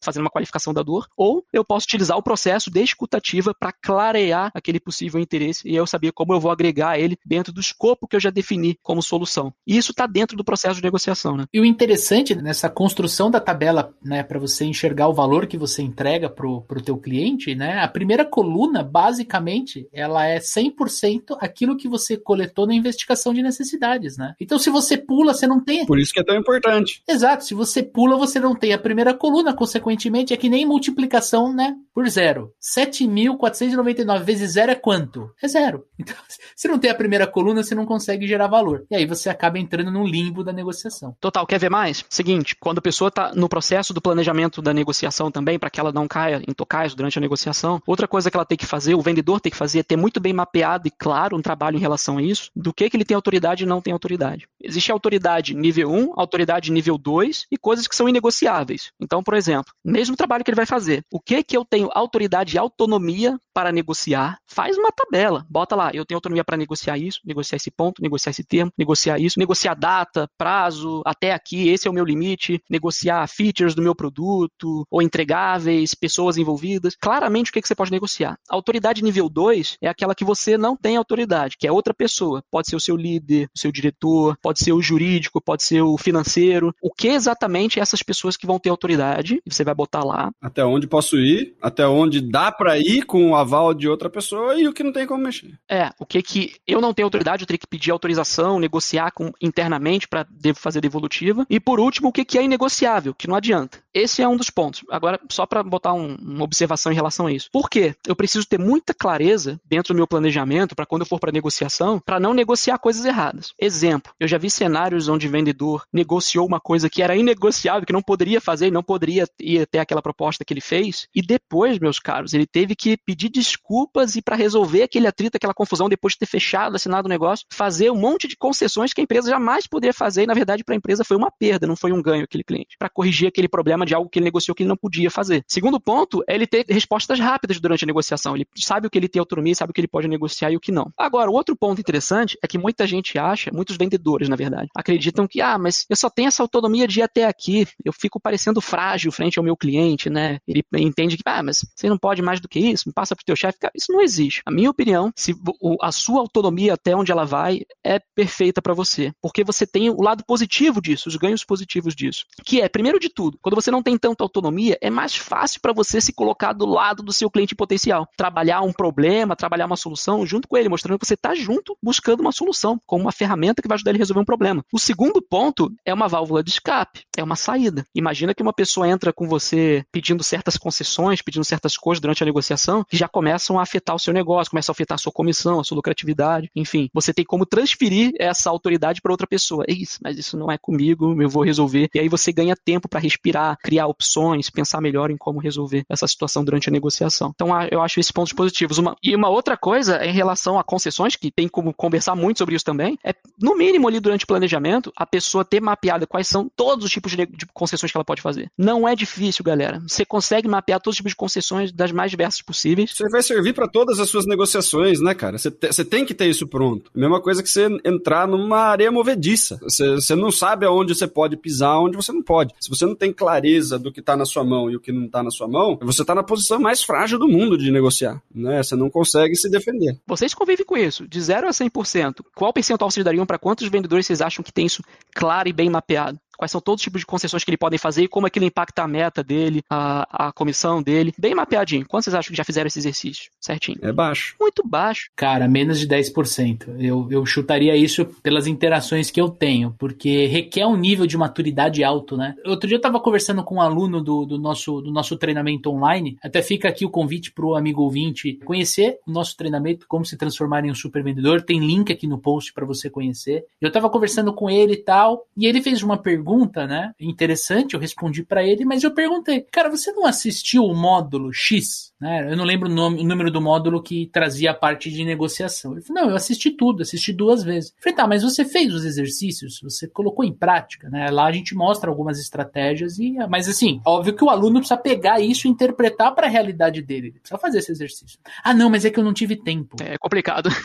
fazendo uma qualificação da dor, ou eu posso utilizar o processo de escutativa para clarear aquele possível interesse e eu saber como eu vou agregar ele dentro do escopo que eu já defini como solução. E isso está dentro do processo de negociação. Né? E o interessante nessa construção da tabela, né, para você enxergar o valor que você entrega para o teu cliente, né, a primeira coluna, basicamente, ela é 100% 100% aquilo que você coletou na investigação de necessidades, né? Então, se você pula, você não tem. Por isso que é tão importante. Exato. Se você pula, você não tem a primeira coluna, consequentemente, é que nem multiplicação, né? Por zero. 7.499 vezes zero é quanto? É zero. Então, se não tem a primeira coluna, você não consegue gerar valor. E aí você acaba entrando no limbo da negociação. Total. Quer ver mais? Seguinte, quando a pessoa está no processo do planejamento da negociação também, para que ela não caia em tocais durante a negociação, outra coisa que ela tem que fazer, o vendedor tem que fazer, é ter muito bem mapeado e claro um trabalho em relação a isso, do que, que ele tem autoridade e não tem autoridade. Existe autoridade nível 1, autoridade nível 2 e coisas que são inegociáveis. Então, por exemplo, mesmo trabalho que ele vai fazer, o que que eu tenho autoridade e autonomia para negociar? Faz uma tabela, bota lá, eu tenho autonomia para negociar isso, negociar esse ponto, negociar esse termo, negociar isso, negociar data, prazo, até aqui, esse é o meu limite, negociar features do meu produto, ou entregáveis, pessoas envolvidas. Claramente, o que, que você pode negociar? Autoridade nível 2 é aquela que você não tem autoridade, que é outra pessoa. Pode ser o seu líder, o seu diretor, pode ser o jurídico, pode ser o financeiro. O que exatamente essas pessoas que vão ter autoridade, você vai botar lá. Até onde posso ir, até onde dá para ir com o aval de outra pessoa e o que não tem como mexer. É, o que que eu não tenho autoridade, eu teria que pedir autorização, negociar com, internamente para fazer devolutiva. E por último, o que que é inegociável, que não adianta. Esse é um dos pontos. Agora, só para botar um, uma observação em relação a isso. Por quê? Eu preciso ter muita clareza dentro do meu planejamento para quando eu for para negociação, para não negociar coisas erradas. Exemplo, eu já vi cenários onde o vendedor negociou uma coisa que era inegociável, que não poderia fazer, não poderia ir até aquela proposta que ele fez, e depois depois, meus caros, ele teve que pedir desculpas e para resolver aquele atrito, aquela confusão, depois de ter fechado, assinado o negócio, fazer um monte de concessões que a empresa jamais poderia fazer e, na verdade, para a empresa foi uma perda, não foi um ganho aquele cliente, para corrigir aquele problema de algo que ele negociou que ele não podia fazer. Segundo ponto é ele ter respostas rápidas durante a negociação. Ele sabe o que ele tem autonomia, sabe o que ele pode negociar e o que não. Agora, o outro ponto interessante é que muita gente acha, muitos vendedores, na verdade, acreditam que, ah, mas eu só tenho essa autonomia de ir até aqui, eu fico parecendo frágil frente ao meu cliente, né? Ele entende que, ah, mas você não pode mais do que isso, passa pro teu chefe. Isso não existe. A minha opinião, se a sua autonomia até onde ela vai é perfeita para você, porque você tem o lado positivo disso, os ganhos positivos disso, que é, primeiro de tudo, quando você não tem tanta autonomia, é mais fácil para você se colocar do lado do seu cliente potencial, trabalhar um problema, trabalhar uma solução junto com ele, mostrando que você está junto buscando uma solução, como uma ferramenta que vai ajudar ele a resolver um problema. O segundo ponto é uma válvula de escape, é uma saída. Imagina que uma pessoa entra com você pedindo certas concessões, pedindo certas coisas durante a negociação, que já começam a afetar o seu negócio, começam a afetar a sua comissão, a sua lucratividade, enfim. Você tem como transferir essa autoridade para outra pessoa. É isso, mas isso não é comigo, eu vou resolver. E aí você ganha tempo para respirar, criar opções, pensar melhor em como resolver essa situação durante a negociação. Então eu acho esses pontos positivos. Uma, e uma outra coisa é em relação a concessões, que tem como conversar muito sobre isso também, é no mínimo ali durante o planejamento, a pessoa ter mapeado quais são todos os tipos de, de concessões que ela pode fazer. Não é difícil, galera. Você consegue mapear todos os tipos de concessões das mais diversas possíveis. Você vai servir para todas as suas negociações, né, cara? Você, te, tem que ter isso pronto. Mesma coisa que você entrar numa areia movediça. Você, você não sabe aonde você pode pisar, onde você não pode. Se você não tem clareza do que está na sua mão e o que não está na sua mão, você está na posição mais frágil do mundo de negociar, né? Você não consegue se defender. Vocês convivem com isso, de 0 a 100%. Qual percentual vocês dariam para quantos vendedores vocês acham que tem isso claro e bem mapeado? Quais são todos os tipos de concessões que ele podem fazer e como aquilo impacta a meta dele, a, a comissão dele. Bem mapeadinho. Quantos vocês acham que já fizeram esse exercício? Certinho. É baixo. Muito baixo. Cara, menos de 10%. Eu, eu chutaria isso pelas interações que eu tenho, porque requer um nível de maturidade alto, né? Outro dia eu tava conversando com um aluno do, do, nosso, do nosso treinamento online, até fica aqui o convite pro amigo ouvinte conhecer o nosso treinamento, como se transformar em um super vendedor. Tem link aqui no post para você conhecer. Eu tava conversando com ele e tal, e ele fez uma pergunta pergunta, né? Interessante, eu respondi para ele, mas eu perguntei, cara, você não assistiu o módulo X? Né? Eu não lembro o, nome, o número do módulo que trazia a parte de negociação. Ele falou, não, eu assisti tudo, assisti duas vezes. Eu falei, tá, mas você fez os exercícios? Você colocou em prática, né? Lá a gente mostra algumas estratégias e, mas assim, óbvio que o aluno precisa pegar isso e interpretar para a realidade dele. Ele precisa fazer esse exercício. Ah, não, mas é que eu não tive tempo. É complicado.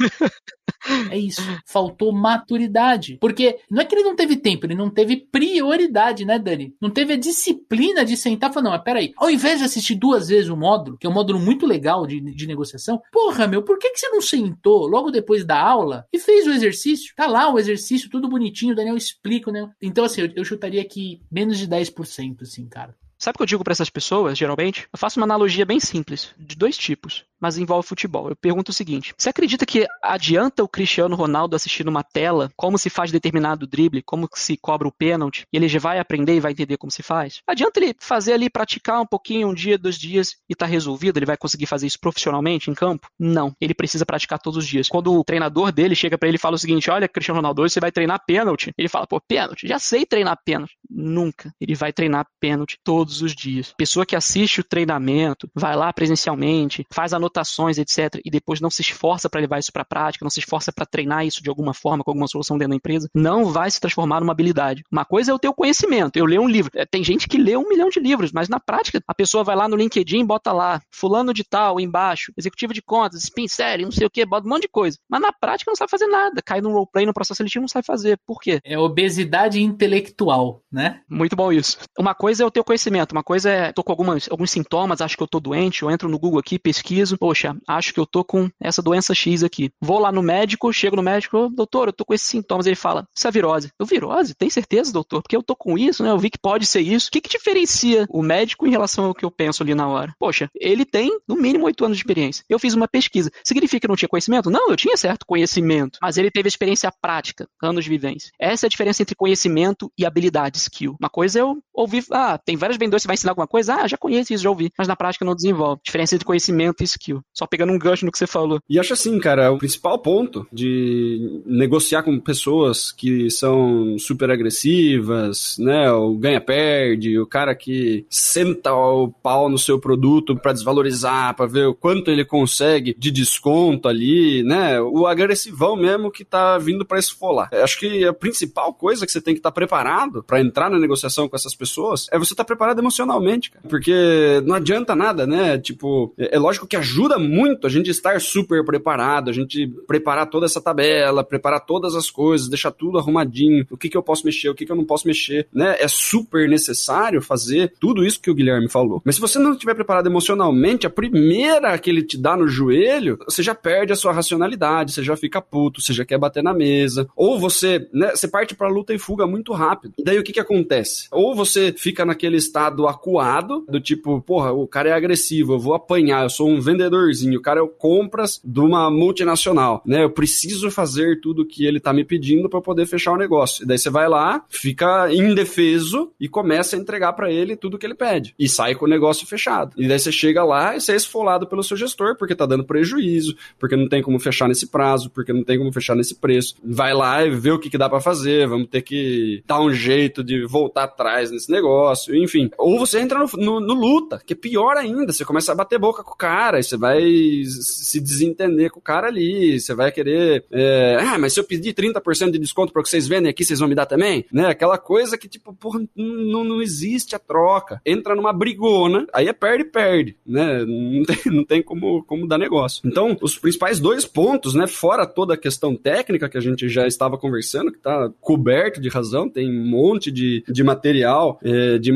É isso. Faltou maturidade. Porque não é que ele não teve tempo, ele não teve prioridade, né, Dani? Não teve a disciplina de sentar e falar, não, mas peraí, ao invés de assistir duas vezes o módulo, que é um módulo muito legal de, de negociação, porra, meu, por que, que você não sentou logo depois da aula e fez o exercício? Tá lá o exercício, tudo bonitinho, o Daniel explica, né? Então, assim, eu, eu chutaria que menos de 10%, assim, cara. Sabe o que eu digo para essas pessoas, geralmente? Eu faço uma analogia bem simples, de dois tipos mas envolve futebol. Eu pergunto o seguinte: você acredita que adianta o Cristiano Ronaldo assistir numa tela como se faz determinado drible, como se cobra o pênalti, e ele já vai aprender e vai entender como se faz? Adianta ele fazer ali, praticar um pouquinho, um dia, dois dias e tá resolvido? Ele vai conseguir fazer isso profissionalmente em campo? Não. Ele precisa praticar todos os dias. Quando o treinador dele chega para ele e fala o seguinte: olha, Cristiano Ronaldo, hoje você vai treinar pênalti. Ele fala, pô, pênalti, já sei treinar pênalti. Nunca. Ele vai treinar pênalti todos os dias. Pessoa que assiste o treinamento, vai lá presencialmente, faz anotações, etc., e depois não se esforça para levar isso para a prática, não se esforça para treinar isso de alguma forma, com alguma solução dentro da empresa, não vai se transformar numa habilidade. Uma coisa é o teu conhecimento, eu leio um livro. É, tem gente que lê um milhão de livros, mas na prática, a pessoa vai lá no LinkedIn, bota lá, fulano de tal, embaixo, executivo de contas, spin série, não sei o que, bota um monte de coisa. Mas na prática não sabe fazer nada, cai no roleplay, no processo seletivo, não sabe fazer. Por quê? É obesidade intelectual, né? Muito bom isso. Uma coisa é o teu conhecimento, uma coisa é, tô com algumas, alguns sintomas, acho que eu tô doente, eu entro no Google aqui, pesquiso, poxa, acho que eu tô com essa doença X aqui. Vou lá no médico, chego no médico, doutor, eu tô com esses sintomas. Ele fala, isso é virose. Eu, virose? Tem certeza, doutor? Porque eu tô com isso, né? Eu vi que pode ser isso. O que, que diferencia o médico em relação ao que eu penso ali na hora? Poxa, ele tem no mínimo oito anos de experiência. Eu fiz uma pesquisa. Significa que eu não tinha conhecimento? Não, eu tinha certo conhecimento. Mas ele teve experiência prática, anos de vivência. Essa é a diferença entre conhecimento e habilidade, skill. Uma coisa é eu ouvir, ah, tem vários aprendeu, você vai ensinar alguma coisa? Ah, já conheço isso, já ouvi. Mas na prática não desenvolve. Diferença entre conhecimento e skill. Só pegando um gancho no que você falou. E acho assim, cara, o principal ponto de negociar com pessoas que são super agressivas, né? O ganha-perde, o cara que senta o pau no seu produto para desvalorizar, para ver o quanto ele consegue de desconto ali, né? O agressivão mesmo que tá vindo para esfolar. Acho que a principal coisa que você tem que estar tá preparado para entrar na negociação com essas pessoas é você estar tá preparado emocionalmente, cara. Porque não adianta nada, né? Tipo, é, é lógico que ajuda muito a gente estar super preparado, a gente preparar toda essa tabela, preparar todas as coisas, deixar tudo arrumadinho, o que que eu posso mexer, o que que eu não posso mexer, né? É super necessário fazer tudo isso que o Guilherme falou. Mas se você não estiver preparado emocionalmente, a primeira que ele te dá no joelho, você já perde a sua racionalidade, você já fica puto, você já quer bater na mesa, ou você, né, você parte pra luta e fuga muito rápido. E daí o que que acontece? Ou você fica naquele estado acuado, do tipo, porra, o cara é agressivo, eu vou apanhar, eu sou um vendedorzinho, o cara é o compras de uma multinacional, né? Eu preciso fazer tudo que ele tá me pedindo para poder fechar o negócio. E daí você vai lá, fica indefeso e começa a entregar para ele tudo que ele pede. E sai com o negócio fechado. E daí você chega lá e você é esfolado pelo seu gestor porque tá dando prejuízo, porque não tem como fechar nesse prazo, porque não tem como fechar nesse preço. Vai lá e vê o que, que dá para fazer, vamos ter que dar um jeito de voltar atrás nesse negócio, enfim. Ou você entra no, no, no luta, que é pior ainda, você começa a bater boca com o cara, você vai se desentender com o cara ali, você vai querer, é, ah, mas se eu pedir 30% de desconto para que vocês vendem aqui, vocês vão me dar também? Né? Aquela coisa que, tipo, porra, não, não existe a troca. Entra numa brigona, aí é perde-perde, né? Não tem, não tem como, como dar negócio. Então, os principais dois pontos, né, fora toda a questão técnica que a gente já estava conversando, que tá coberto de razão, tem um monte de, de material, é, de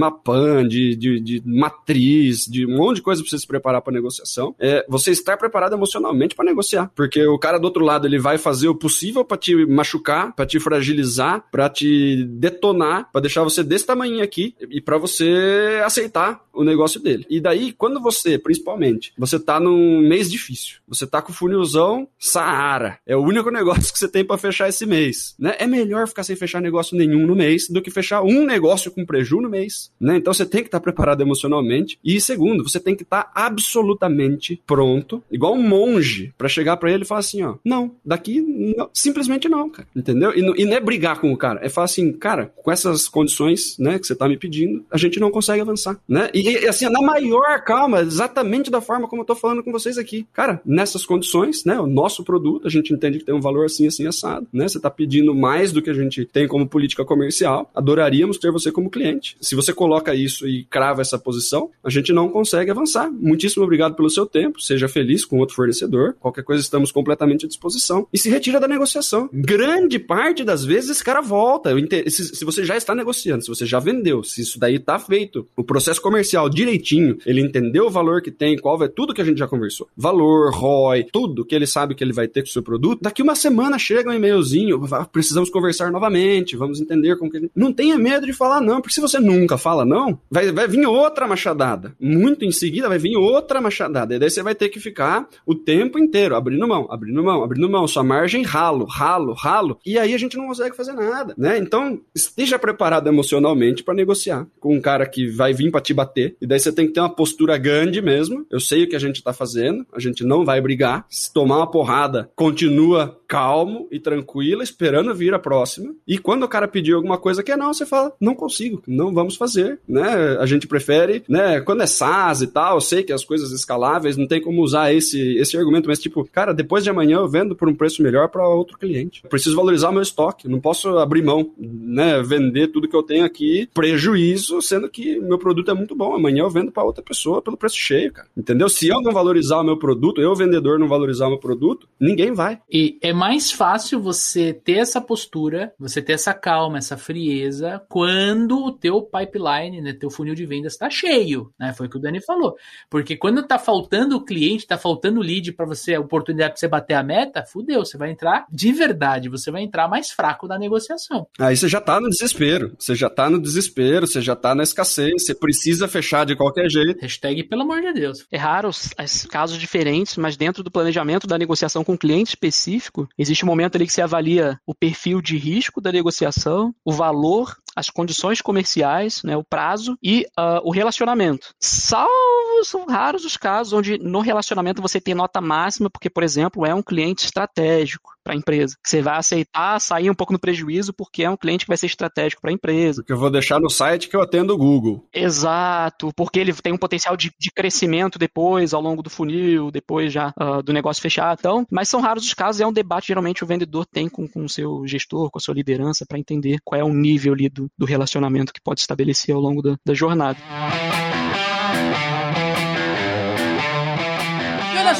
de, de, de, matriz, de um monte de coisa para você se preparar para negociação. É, você estar preparado emocionalmente para negociar, porque o cara do outro lado ele vai fazer o possível para te machucar, para te fragilizar, para te detonar, para deixar você desse tamanho aqui e para você aceitar o negócio dele. E daí, quando você, principalmente, você tá num mês difícil, você tá com o funilzão Saara, é o único negócio que você tem para fechar esse mês, né? É melhor ficar sem fechar negócio nenhum no mês do que fechar um negócio com preju no mês, né? Então você tem que estar preparado emocionalmente. E segundo, você tem que estar absolutamente pronto, igual um monge, para chegar para ele e falar assim, ó, não, daqui não, simplesmente não, cara. Entendeu? E, e não é brigar com o cara, é falar assim, cara, com essas condições, né, que você tá me pedindo, a gente não consegue avançar, né? E, e assim, na maior calma, exatamente da forma como eu tô falando com vocês aqui. Cara, nessas condições, né, o nosso produto, a gente entende que tem um valor assim, assim, assado, né? Você tá pedindo mais do que a gente tem como política comercial, adoraríamos ter você como cliente. Se você coloca isso e crava essa posição, a gente não consegue avançar. Muitíssimo obrigado pelo seu tempo, seja feliz com outro fornecedor, qualquer coisa estamos completamente à disposição. E se retira da negociação. Grande parte das vezes esse cara volta. Se você já está negociando, se você já vendeu, se isso daí está feito, o processo comercial direitinho, ele entendeu o valor que tem, qual vai, tudo que a gente já conversou. Valor, ROI, tudo que ele sabe que ele vai ter com o seu produto. Daqui uma semana chega um e-mailzinho, precisamos conversar novamente, vamos entender como que. Não tenha medo de falar não, porque se você nunca fala não, vai, vai vir outra machadada. Muito em seguida vai vir outra machadada. E daí você vai ter que ficar o tempo inteiro abrindo mão, abrindo mão, abrindo mão. Sua margem ralo, ralo, ralo. E aí a gente não consegue fazer nada, né? Então, esteja preparado emocionalmente para negociar com um cara que vai vir para te bater. E daí você tem que ter uma postura grande mesmo. Eu sei o que a gente tá fazendo, a gente não vai brigar. Se tomar uma porrada, continua calmo e tranquilo, esperando vir a próxima. E quando o cara pedir alguma coisa que é não, você fala, não consigo, não vamos fazer, né? A gente prefere, né? Quando é SaaS e tal, eu sei que as coisas escaláveis não tem como usar esse, esse argumento, mas tipo, cara, depois de amanhã eu vendo por um preço melhor para outro cliente. Eu preciso valorizar meu estoque, não posso abrir mão, né? Vender tudo que eu tenho aqui, prejuízo, sendo que meu produto é muito bom. Amanhã eu vendo para outra pessoa pelo preço cheio, cara. Entendeu? Se eu não valorizar o meu produto, eu vendedor não valorizar o meu produto, ninguém vai. E é mais fácil você ter essa postura, você ter essa calma, essa frieza, quando o teu pipeline, né, teu funil de vendas está cheio, né? Foi o que o Dani falou. Porque quando tá faltando o cliente, tá faltando o lead para você, a oportunidade para você bater a meta, fudeu, você vai entrar de verdade, você vai entrar mais fraco na negociação. Aí você já tá no desespero, você já tá no desespero, você já tá na escassez, você precisa fechar de qualquer jeito. Hashtag pelo amor de Deus. É raro os, os casos diferentes, mas dentro do planejamento da negociação com um cliente específico, existe um momento ali que você avalia o perfil de risco da negociação, o valor as condições comerciais, né, o prazo e uh, o relacionamento. Salvo são raros os casos onde no relacionamento você tem nota máxima, porque, por exemplo, é um cliente estratégico para a empresa. Você vai aceitar sair um pouco no prejuízo porque é um cliente que vai ser estratégico para a empresa. Porque eu vou deixar no site que eu atendo o Google. Exato, porque ele tem um potencial de, de crescimento depois, ao longo do funil, depois já uh, do negócio fechado. Então, mas são raros os casos, é um debate geralmente o vendedor tem com, com o seu gestor, com a sua liderança, para entender qual é o nível ali do, do relacionamento que pode estabelecer ao longo da, da jornada.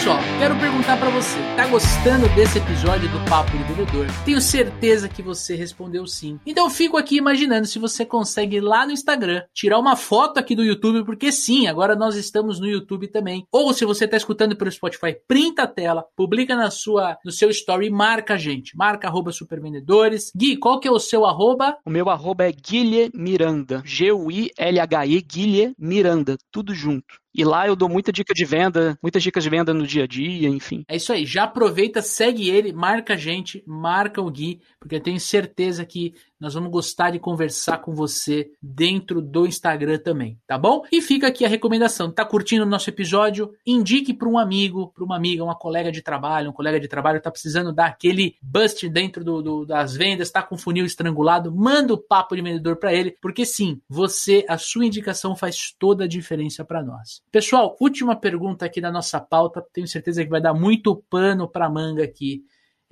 Só, quero perguntar para você, tá gostando desse episódio do Papo de Vendedor? Tenho certeza que você respondeu sim. Então fico aqui imaginando se você consegue ir lá no Instagram, tirar uma foto aqui do YouTube, porque sim, agora nós estamos no YouTube também. Ou se você tá escutando pelo Spotify, printa a tela, publica na sua, no seu story e marca a gente. Marca arroba supervendedores. Gui, qual que é o seu arroba? O meu arroba é Guilherme Miranda. G-U-I-L-H-E, Guilherme Miranda. Tudo junto. E lá eu dou muita dica de venda, muitas dicas de venda no dia a dia, enfim. É isso aí, já aproveita, segue ele, marca a gente, marca o Gui, porque eu tenho certeza que nós vamos gostar de conversar com você dentro do Instagram também, tá bom? E fica aqui a recomendação: tá curtindo o nosso episódio? Indique para um amigo, para uma amiga, uma colega de trabalho, um colega de trabalho tá precisando dar aquele bust dentro do, do, das vendas, tá com funil estrangulado, manda o papo de vendedor para ele, porque sim, você, a sua indicação faz toda a diferença para nós. Pessoal, última pergunta aqui da nossa pauta, tenho certeza que vai dar muito pano para manga aqui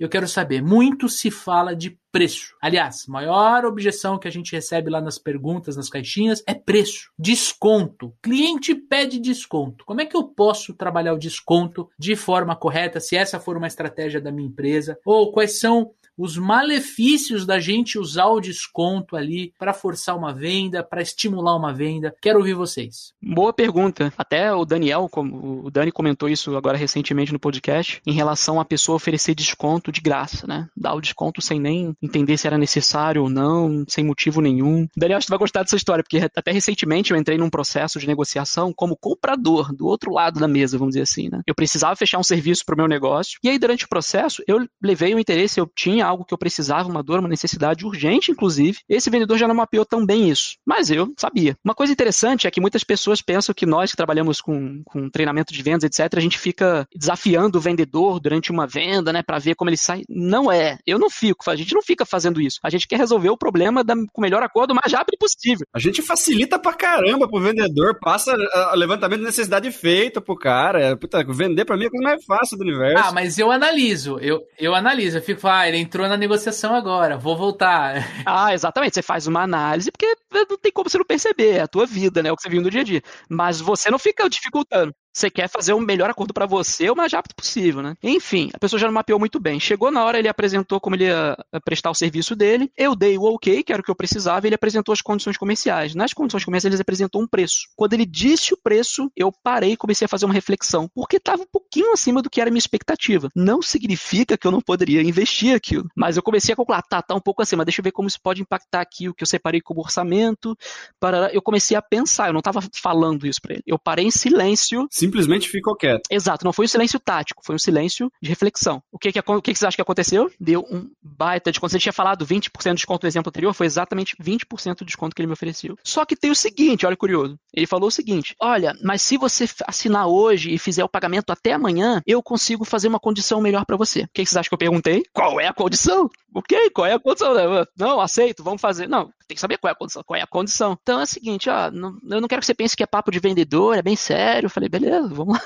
eu quero saber, muito se fala de preço. Aliás, maior objeção que a gente recebe lá nas perguntas, nas caixinhas, é preço, desconto. Cliente pede desconto. Como é que eu posso trabalhar o desconto de forma correta, se essa for uma estratégia da minha empresa? Ou quais são os malefícios da gente usar o desconto ali para forçar uma venda, para estimular uma venda. Quero ouvir vocês. Boa pergunta. Até o Daniel, o Dani comentou isso agora recentemente no podcast, em relação a pessoa oferecer desconto de graça, né? Dar o desconto sem nem entender se era necessário ou não, sem motivo nenhum. Daniel, acho que vai gostar dessa história, porque até recentemente eu entrei num processo de negociação como comprador, do outro lado da mesa, vamos dizer assim, né? Eu precisava fechar um serviço para o meu negócio, e aí durante o processo eu levei o interesse, eu tinha algo que eu precisava, uma dor, uma necessidade urgente, inclusive. Esse vendedor já não mapeou tão bem isso, mas eu sabia. Uma coisa interessante é que muitas pessoas pensam que nós que trabalhamos com, com treinamento de vendas, etc., a gente fica desafiando o vendedor durante uma venda, né, para ver como ele sai. Não é. Eu não fico, a gente não fica fazendo isso. A gente quer resolver o problema da, com o melhor acordo o mais rápido possível. A gente facilita pra caramba pro vendedor, passa o levantamento de necessidade feito pro cara. Puta, vender pra mim é a coisa mais fácil do universo. Ah, mas eu analiso, eu, eu analiso, eu fico, ah, ele entrou na negociação agora, vou voltar. Ah, exatamente. Você faz uma análise, porque não tem como você não perceber, é a tua vida, né? É o que você viu no dia a dia. Mas você não fica dificultando. Você quer fazer o melhor acordo para você o mais rápido possível, né? Enfim, a pessoa já não mapeou muito bem. Chegou na hora, ele apresentou como ele ia prestar o serviço dele. Eu dei o ok, que era o que eu precisava, e ele apresentou as condições comerciais. Nas condições comerciais, ele apresentou um preço. Quando ele disse o preço, eu parei e comecei a fazer uma reflexão, porque estava um pouquinho acima do que era a minha expectativa. Não significa que eu não poderia investir aquilo, mas eu comecei a calcular, tá, tá um pouco acima, deixa eu ver como isso pode impactar aqui o que eu separei como orçamento. Para... Eu comecei a pensar, eu não estava falando isso para ele. Eu parei em silêncio simplesmente ficou quieto. Exato, não foi um silêncio tático, foi um silêncio de reflexão. O que, que, o que, que vocês acham que aconteceu? Deu um baita de desconto. Você tinha falado 20% de desconto no exemplo anterior, foi exatamente 20% de desconto que ele me ofereceu. Só que tem o seguinte, olha curioso. Ele falou o seguinte: olha, mas se você assinar hoje e fizer o pagamento até amanhã, eu consigo fazer uma condição melhor para você. O que, que vocês acham que eu perguntei? Qual é a condição? Ok, qual é a condição? Não, aceito, vamos fazer. Não, tem que saber qual é a condição. Qual é a condição? Então é o seguinte, ó, não, eu não quero que você pense que é papo de vendedor, é bem sério. Eu falei, beleza, vamos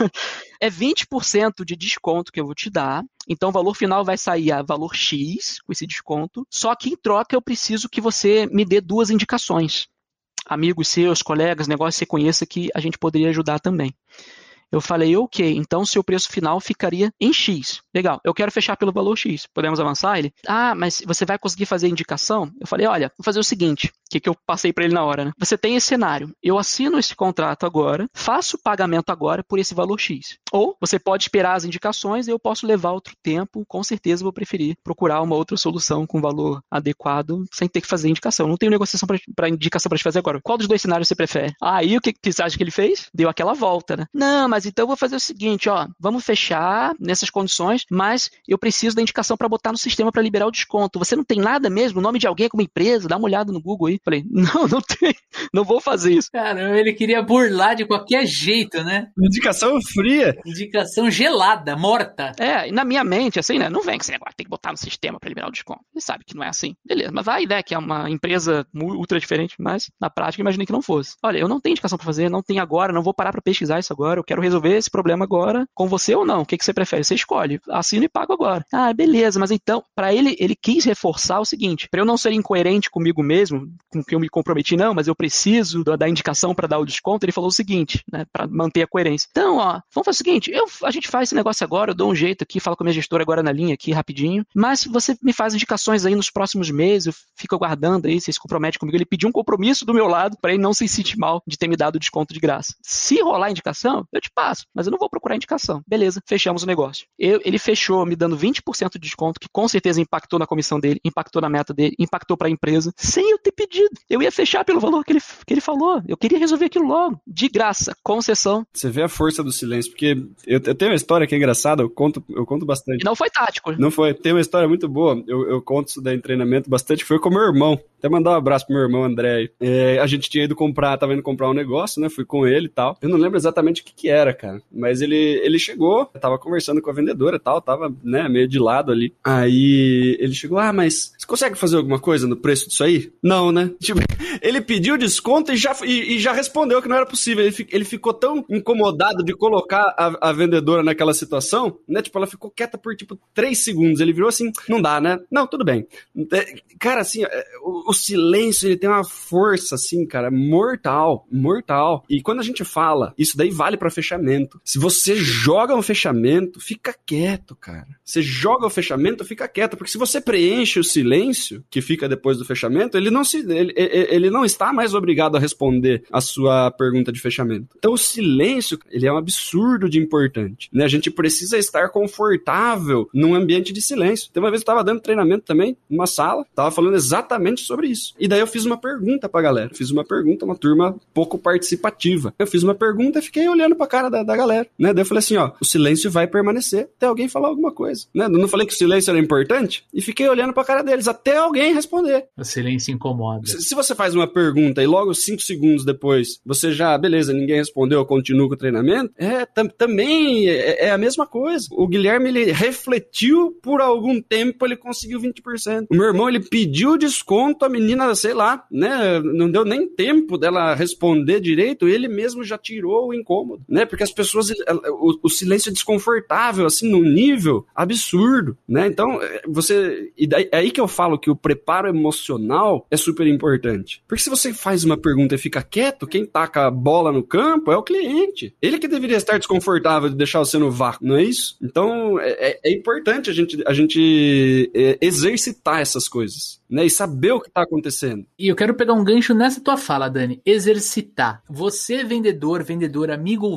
é 20% de desconto que eu vou te dar. Então o valor final vai sair a valor X com esse desconto. Só que em troca eu preciso que você me dê duas indicações. Amigos seus, colegas, negócio que você conheça que a gente poderia ajudar também. Eu falei, ok, então seu preço final ficaria em X. Legal, eu quero fechar pelo valor X. Podemos avançar? Ele, ah, mas você vai conseguir fazer indicação? Eu falei, olha, vou fazer o seguinte, que, que eu passei para ele na hora, né? Você tem esse cenário, eu assino esse contrato agora, faço o pagamento agora por esse valor X. Ou você pode esperar as indicações e eu posso levar outro tempo, com certeza vou preferir procurar uma outra solução com valor adequado, sem ter que fazer indicação. Não tenho negociação para indicação para te fazer agora. Qual dos dois cenários você prefere? Aí o que, que você acha que ele fez? Deu aquela volta, né? Não, mas beleza, então eu vou fazer o seguinte, ó, vamos fechar nessas condições, mas eu preciso da indicação para botar no sistema para liberar o desconto. Você não tem nada mesmo, o nome de alguém como empresa, dá uma olhada no Google aí. Falei, não, não tem, não vou fazer isso. Cara, ele queria burlar de qualquer jeito, né? Indicação fria. Indicação gelada, morta. É, e na minha mente, assim, né, não vem com esse negócio, tem que botar no sistema para liberar o desconto. Ele sabe que não é assim. Beleza, mas vai, né, que é uma empresa ultra diferente, mas na prática imaginei que não fosse. Olha, eu não tenho indicação para fazer, não tenho agora, não vou parar para pesquisar isso agora, eu quero resolver esse problema agora com você ou não. O que, que você prefere? Você escolhe. Assino e pago agora. Ah, beleza, mas então, para ele, ele quis reforçar o seguinte: para eu não ser incoerente comigo mesmo, com que eu me comprometi, não, mas eu preciso da indicação para dar o desconto, ele falou o seguinte, né, para manter a coerência. Então, ó, vamos fazer o seguinte: eu, a gente faz esse negócio agora, eu dou um jeito aqui, falo com a minha gestora agora na linha aqui rapidinho, mas você me faz indicações aí nos próximos meses, eu fico aguardando aí, você se compromete comigo. Ele pediu um compromisso do meu lado para ele não se sentir mal de ter me dado o desconto de graça. Se rolar indicação, eu te passo, mas eu não vou procurar indicação. Beleza, fechamos o negócio. Eu, ele fechou me dando 20% de desconto, que com certeza impactou na comissão dele, impactou na meta dele, impactou para a empresa, sem eu ter pedido. Eu ia fechar pelo valor que ele, que ele falou. Eu queria resolver aquilo logo. De graça, concessão. Você vê a força do silêncio, porque eu, eu tenho uma história que é engraçada, eu conto, eu conto bastante. E não foi tático. Não foi. Tem uma história muito boa, eu, eu conto isso daí em treinamento bastante, foi com meu irmão. Até mandar um abraço pro meu irmão André. É, a gente tinha ido comprar, tava indo comprar um negócio, né? Fui com ele e tal. Eu não lembro exatamente o que que era, cara. Mas ele, ele chegou, tava conversando com a vendedora e tal, tava, né, meio de lado ali. Aí ele chegou, ah, mas você consegue fazer alguma coisa no preço disso aí? Não, né? Tipo, ele pediu desconto e já, e, e já respondeu que não era possível. Ele, ele ficou tão incomodado de colocar a, a, vendedora naquela situação, né? Tipo, ela ficou quieta por, tipo, três segundos. Ele virou assim, não dá, né? Não, tudo bem. É, cara, assim, é, o, o silêncio, ele tem uma força, assim, cara, mortal, mortal. E quando a gente fala, isso daí vale para fechamento. Se você joga um fechamento, fica quieto, cara. Você joga o fechamento, fica quieto, porque se você preenche o silêncio que fica depois do fechamento, ele não se ele, ele não está mais obrigado a responder a sua pergunta de fechamento. Então o silêncio, ele é um absurdo de importante, né? A gente precisa estar confortável num ambiente de silêncio. Tem uma vez eu estava dando treinamento também, numa sala, tava falando exatamente sobre isso. E daí eu fiz uma pergunta pra galera. Fiz uma pergunta, uma turma pouco participativa. Eu fiz uma pergunta e fiquei olhando pra cara da, da galera, né? Daí eu falei assim, ó, o silêncio vai permanecer até alguém falar alguma coisa, né? não falei que o silêncio era importante? E fiquei olhando pra cara deles até alguém responder. O silêncio incomoda. Se, se você faz uma pergunta e logo cinco segundos depois você já, beleza, ninguém respondeu, eu continuo com o treinamento, é, tam, também é, é, a mesma coisa. O Guilherme, ele refletiu por algum tempo, ele conseguiu 20%. O meu irmão, ele pediu desconto, a menina, sei lá, né, não deu nem tempo dela responder direito, ele mesmo já tirou o incômodo, né, porque as pessoas, o, o silêncio é desconfortável, assim, num nível absurdo, né, então, é, você, e daí, é aí que eu falo que o preparo emocional é super importante, porque se você faz uma pergunta e fica quieto, quem taca a bola no campo é o cliente, ele que deveria estar desconfortável de deixar você no vácuo, não é isso? Então, é, é, é importante a gente, a gente é, exercitar essas coisas né? E saber o que está acontecendo. E eu quero pegar um gancho nessa tua fala, Dani. Exercitar. Você, vendedor, vendedor, amigo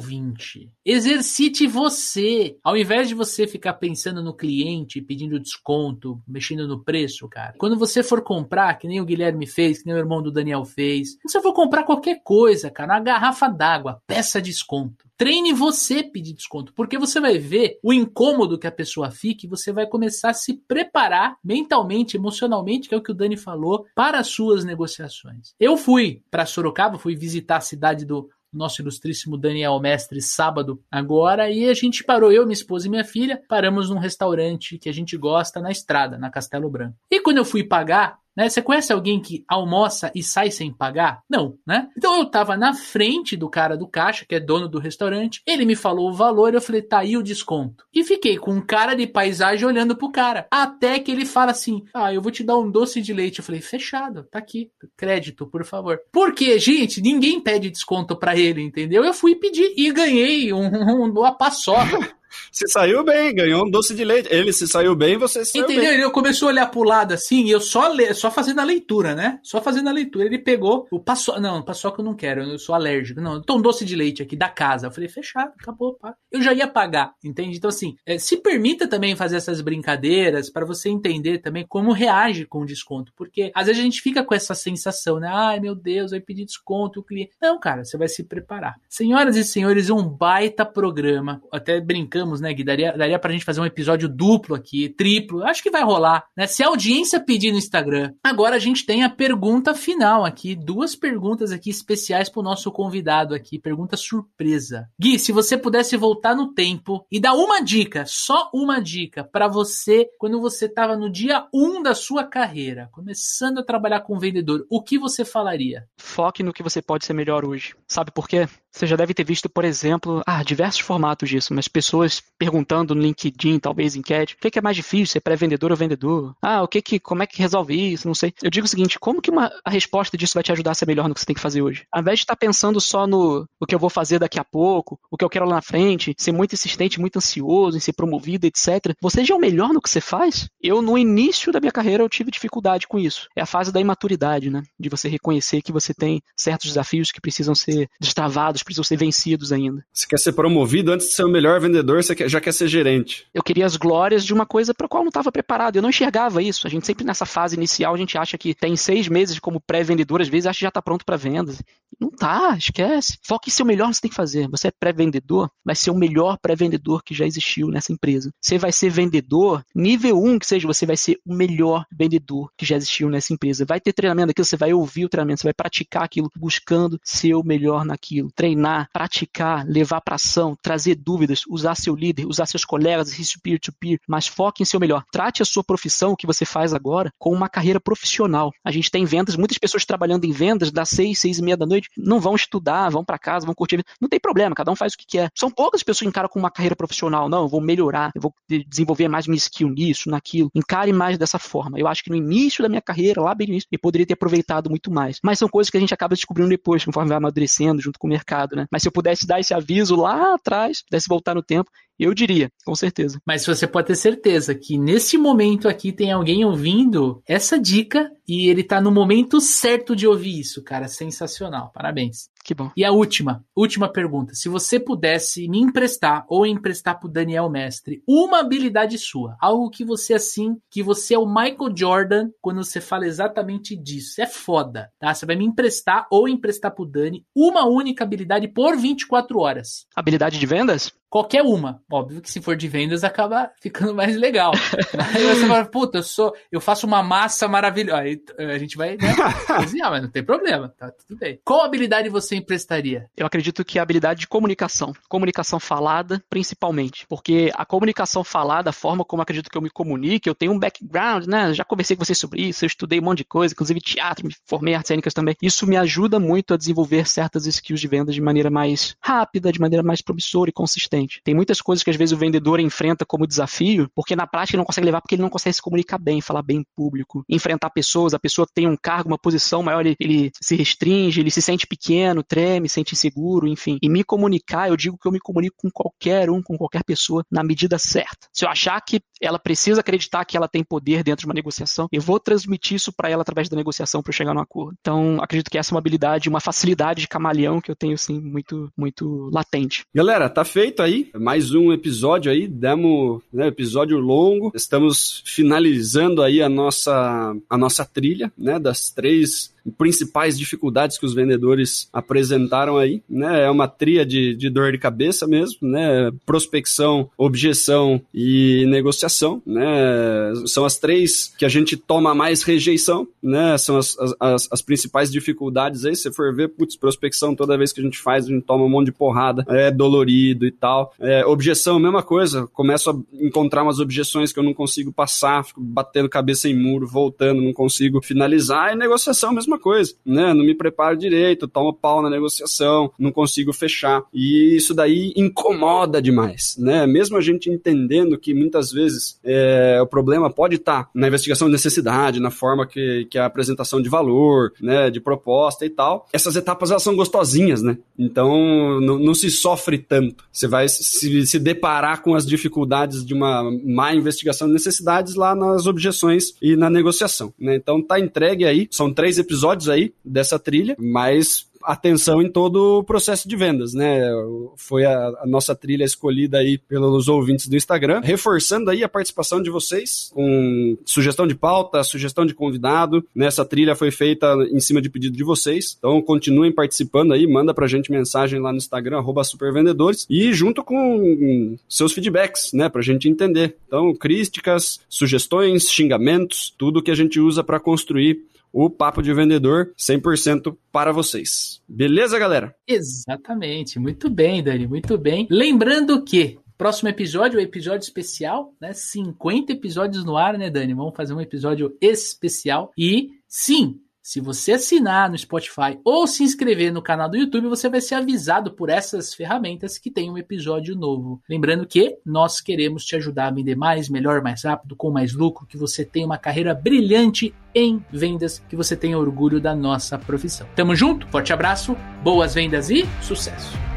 exercite você. Ao invés de você ficar pensando no cliente, pedindo desconto, mexendo no preço, cara. Quando você for comprar, que nem o Guilherme fez, que nem o irmão do Daniel fez, se você for comprar qualquer coisa, cara, uma garrafa d'água, peça desconto. Treine você pedir desconto, porque você vai ver o incômodo que a pessoa fica e você vai começar a se preparar mentalmente, emocionalmente, que é o que o Dani falou, para as suas negociações. Eu fui para Sorocaba, fui visitar a cidade do nosso ilustríssimo Daniel Mestre sábado agora e a gente parou, eu, minha esposa e minha filha, paramos num restaurante que a gente gosta na estrada, na Castelo Branco. E quando eu fui pagar, né? Você conhece alguém que almoça e sai sem pagar? Não, né? Então eu tava na frente do cara do caixa, que é dono do restaurante, ele me falou o valor, eu falei, tá aí o desconto. E fiquei com um cara de paisagem olhando pro cara. Até que ele fala assim: Ah, eu vou te dar um doce de leite. Eu falei, fechado, tá aqui. Crédito, por favor. Porque, gente, ninguém pede desconto para ele, entendeu? Eu fui pedir e ganhei um, um, uma paçoca. Se saiu bem, ganhou um doce de leite. Ele se saiu bem, você se saiu Entendeu? bem. Ele começou a olhar pro lado assim, e eu só, le... só fazendo a leitura, né? Só fazendo a leitura. Ele pegou o paçoca. Não, paçoca eu não quero, eu sou alérgico. Não, então um doce de leite aqui da casa. Eu falei, fechado, acabou, pá. Eu já ia pagar, entende? Então, assim, é, se permita também fazer essas brincadeiras para você entender também como reage com o desconto. Porque às vezes a gente fica com essa sensação, né? Ai, meu Deus, vai pedir desconto o cliente. Não, cara, você vai se preparar. Senhoras e senhores, um baita programa. Até brincamos, né, Gui? Daria, daria pra gente fazer um episódio duplo aqui, triplo. Acho que vai rolar, né? Se a audiência pedir no Instagram. Agora a gente tem a pergunta final aqui. Duas perguntas aqui especiais pro nosso convidado aqui. Pergunta surpresa. Gui, se você pudesse voltar no tempo e dar uma dica, só uma dica, para você quando você tava no dia 1 um da sua carreira, começando a trabalhar com vendedor, o que você falaria? Foque no que você pode ser melhor hoje. Sabe por quê? Você já deve ter visto, por exemplo, ah, diversos formatos disso, mas pessoas perguntando no LinkedIn, talvez enquete, o que é mais difícil, ser pré-vendedor ou vendedor? Ah, o que que, como é que resolve isso? Não sei. Eu digo o seguinte, como que uma, a resposta disso vai te ajudar a ser melhor no que você tem que fazer hoje? Ao invés de estar pensando só no o que eu vou fazer daqui a pouco, o que eu quero lá na frente, ser muito insistente, muito ansioso em ser promovido, etc. Você já é o melhor no que você faz? Eu, no início da minha carreira, eu tive dificuldade com isso. É a fase da imaturidade, né? De você reconhecer que você tem certos desafios que precisam ser destravados, precisam ser vencidos ainda. Você quer ser promovido antes de ser o melhor vendedor, você já quer ser gerente. Eu queria as glórias de uma coisa para a qual eu não estava preparado. Eu não enxergava isso. A gente sempre nessa fase inicial, a gente acha que tem seis meses como pré-vendedor, às vezes acha que já está pronto para vendas. Não tá, esquece. Foque em ser o melhor que você tem que fazer. Você é pré-vendedor, vai ser o melhor pré-vendedor que já existiu nessa empresa. Você vai ser vendedor nível 1, que seja, você vai ser o melhor vendedor que já existiu nessa empresa. Vai ter treinamento daquilo, você vai ouvir o treinamento, você vai praticar aquilo, buscando ser o melhor naquilo. Treinar, praticar, levar para ação, trazer dúvidas, usar seu líder, usar seus colegas, isso peer-to-peer, mas foque em ser o melhor. Trate a sua profissão, o que você faz agora, com uma carreira profissional. A gente tem vendas, muitas pessoas trabalhando em vendas das seis, seis e meia da noite, não vão estudar, vão para casa, vão curtir. Não tem problema, cada um faz o que quer. São poucas pessoas que encaram com uma carreira profissional. Não, eu vou melhorar, eu vou desenvolver mais minha skill nisso, naquilo. Encare mais dessa forma. Eu acho que no início da minha carreira, lá bem no início, eu poderia ter aproveitado muito mais. Mas são coisas que a gente acaba descobrindo depois, conforme vai amadurecendo junto com o mercado, né? Mas se eu pudesse dar esse aviso lá atrás, pudesse voltar no tempo, eu diria, com certeza. Mas você pode ter certeza que nesse momento aqui tem alguém ouvindo essa dica e ele tá no momento certo de ouvir isso, cara. Sensacional. Parabéns. Que bom. E a última, última pergunta. Se você pudesse me emprestar ou emprestar pro Daniel Mestre uma habilidade sua, algo que você assim, que você é o Michael Jordan quando você fala exatamente disso. É foda, tá? Você vai me emprestar ou emprestar pro Dani uma única habilidade por 24 horas. Habilidade de vendas? Qualquer uma. Óbvio que se for de vendas acaba ficando mais legal. Aí você fala, puta, eu sou, eu faço uma massa maravilhosa. Aí a gente vai, né? Cozinhar, mas não tem problema, tá tudo bem. Qual habilidade você emprestaria? Eu acredito que a habilidade de comunicação. Comunicação falada, principalmente. Porque a comunicação falada, a forma como acredito que eu me comunique, eu tenho um background, né? Já conversei com vocês sobre isso, eu estudei um monte de coisa, inclusive teatro, me formei em artes cênicas também. Isso me ajuda muito a desenvolver certas skills de vendas de maneira mais rápida, de maneira mais promissora e consistente. Tem muitas coisas que às vezes o vendedor enfrenta como desafio, porque na prática ele não consegue levar porque ele não consegue se comunicar bem, falar bem em público, enfrentar pessoas, a pessoa tem um cargo, uma posição maior, ele, ele se restringe, ele se sente pequeno, treme, sente inseguro, enfim. E me comunicar, eu digo que eu me comunico com qualquer um, com qualquer pessoa, na medida certa. Se eu achar que ela precisa acreditar que ela tem poder dentro de uma negociação, eu vou transmitir isso para ela através da negociação para chegar no acordo. Então, acredito que essa é uma habilidade, uma facilidade de camaleão que eu tenho, assim, muito, muito latente. Galera, tá feito aí. Mais um episódio aí. Demos né, episódio longo. Estamos finalizando aí a nossa, a nossa trilha, né? Das três principais dificuldades que os vendedores apresentaram aí, né? É uma tria de, de dor de cabeça mesmo, né? Prospecção, objeção e negociação, né? São as três que a gente toma mais rejeição, né? São as, as, as principais dificuldades aí. Se for ver, putz, prospecção, toda vez que a gente faz, a gente toma um monte de porrada, é dolorido e tal. É, objeção, mesma coisa. Começo a encontrar umas objeções que eu não consigo passar, fico batendo cabeça em muro, voltando, não consigo finalizar. E negociação, mesma coisa, né? Não me preparo direito, tomo pau na negociação, não consigo fechar. E isso daí incomoda demais, né? Mesmo a gente entendendo que muitas vezes é, o problema pode estar tá na investigação de necessidade, na forma que, que a apresentação de valor, né, de proposta e tal, essas etapas elas são gostosinhas, né? Então não, não se sofre tanto. Você vai se, se deparar com as dificuldades de uma má investigação de necessidades lá nas objeções e na negociação, né? Então tá entregue aí, são três episódios aí dessa trilha, mas atenção em todo o processo de vendas, né? Foi a, a, nossa trilha escolhida aí pelos ouvintes do Instagram, reforçando aí a participação de vocês com sugestão de pauta, sugestão de convidado. Nessa trilha foi feita em cima de pedido de vocês. Então continuem participando aí, manda pra gente mensagem lá no Instagram @supervendedores e junto com seus feedbacks, né, pra gente entender. Então, críticas, sugestões, xingamentos, tudo que a gente usa para construir o Papo de Vendedor 100% para vocês. Beleza, galera? Exatamente. Muito bem, Dani, muito bem. Lembrando que Próximo episódio, o episódio especial, né? 50 episódios no ar, né, Dani? Vamos fazer um episódio especial. E sim, se você assinar no Spotify ou se inscrever no canal do YouTube, você vai ser avisado por essas ferramentas que tem um episódio novo. Lembrando que nós queremos te ajudar a vender mais, melhor, mais rápido, com mais lucro, que você tenha uma carreira brilhante em vendas, que você tenha orgulho da nossa profissão. Tamo junto, forte abraço, boas vendas e sucesso!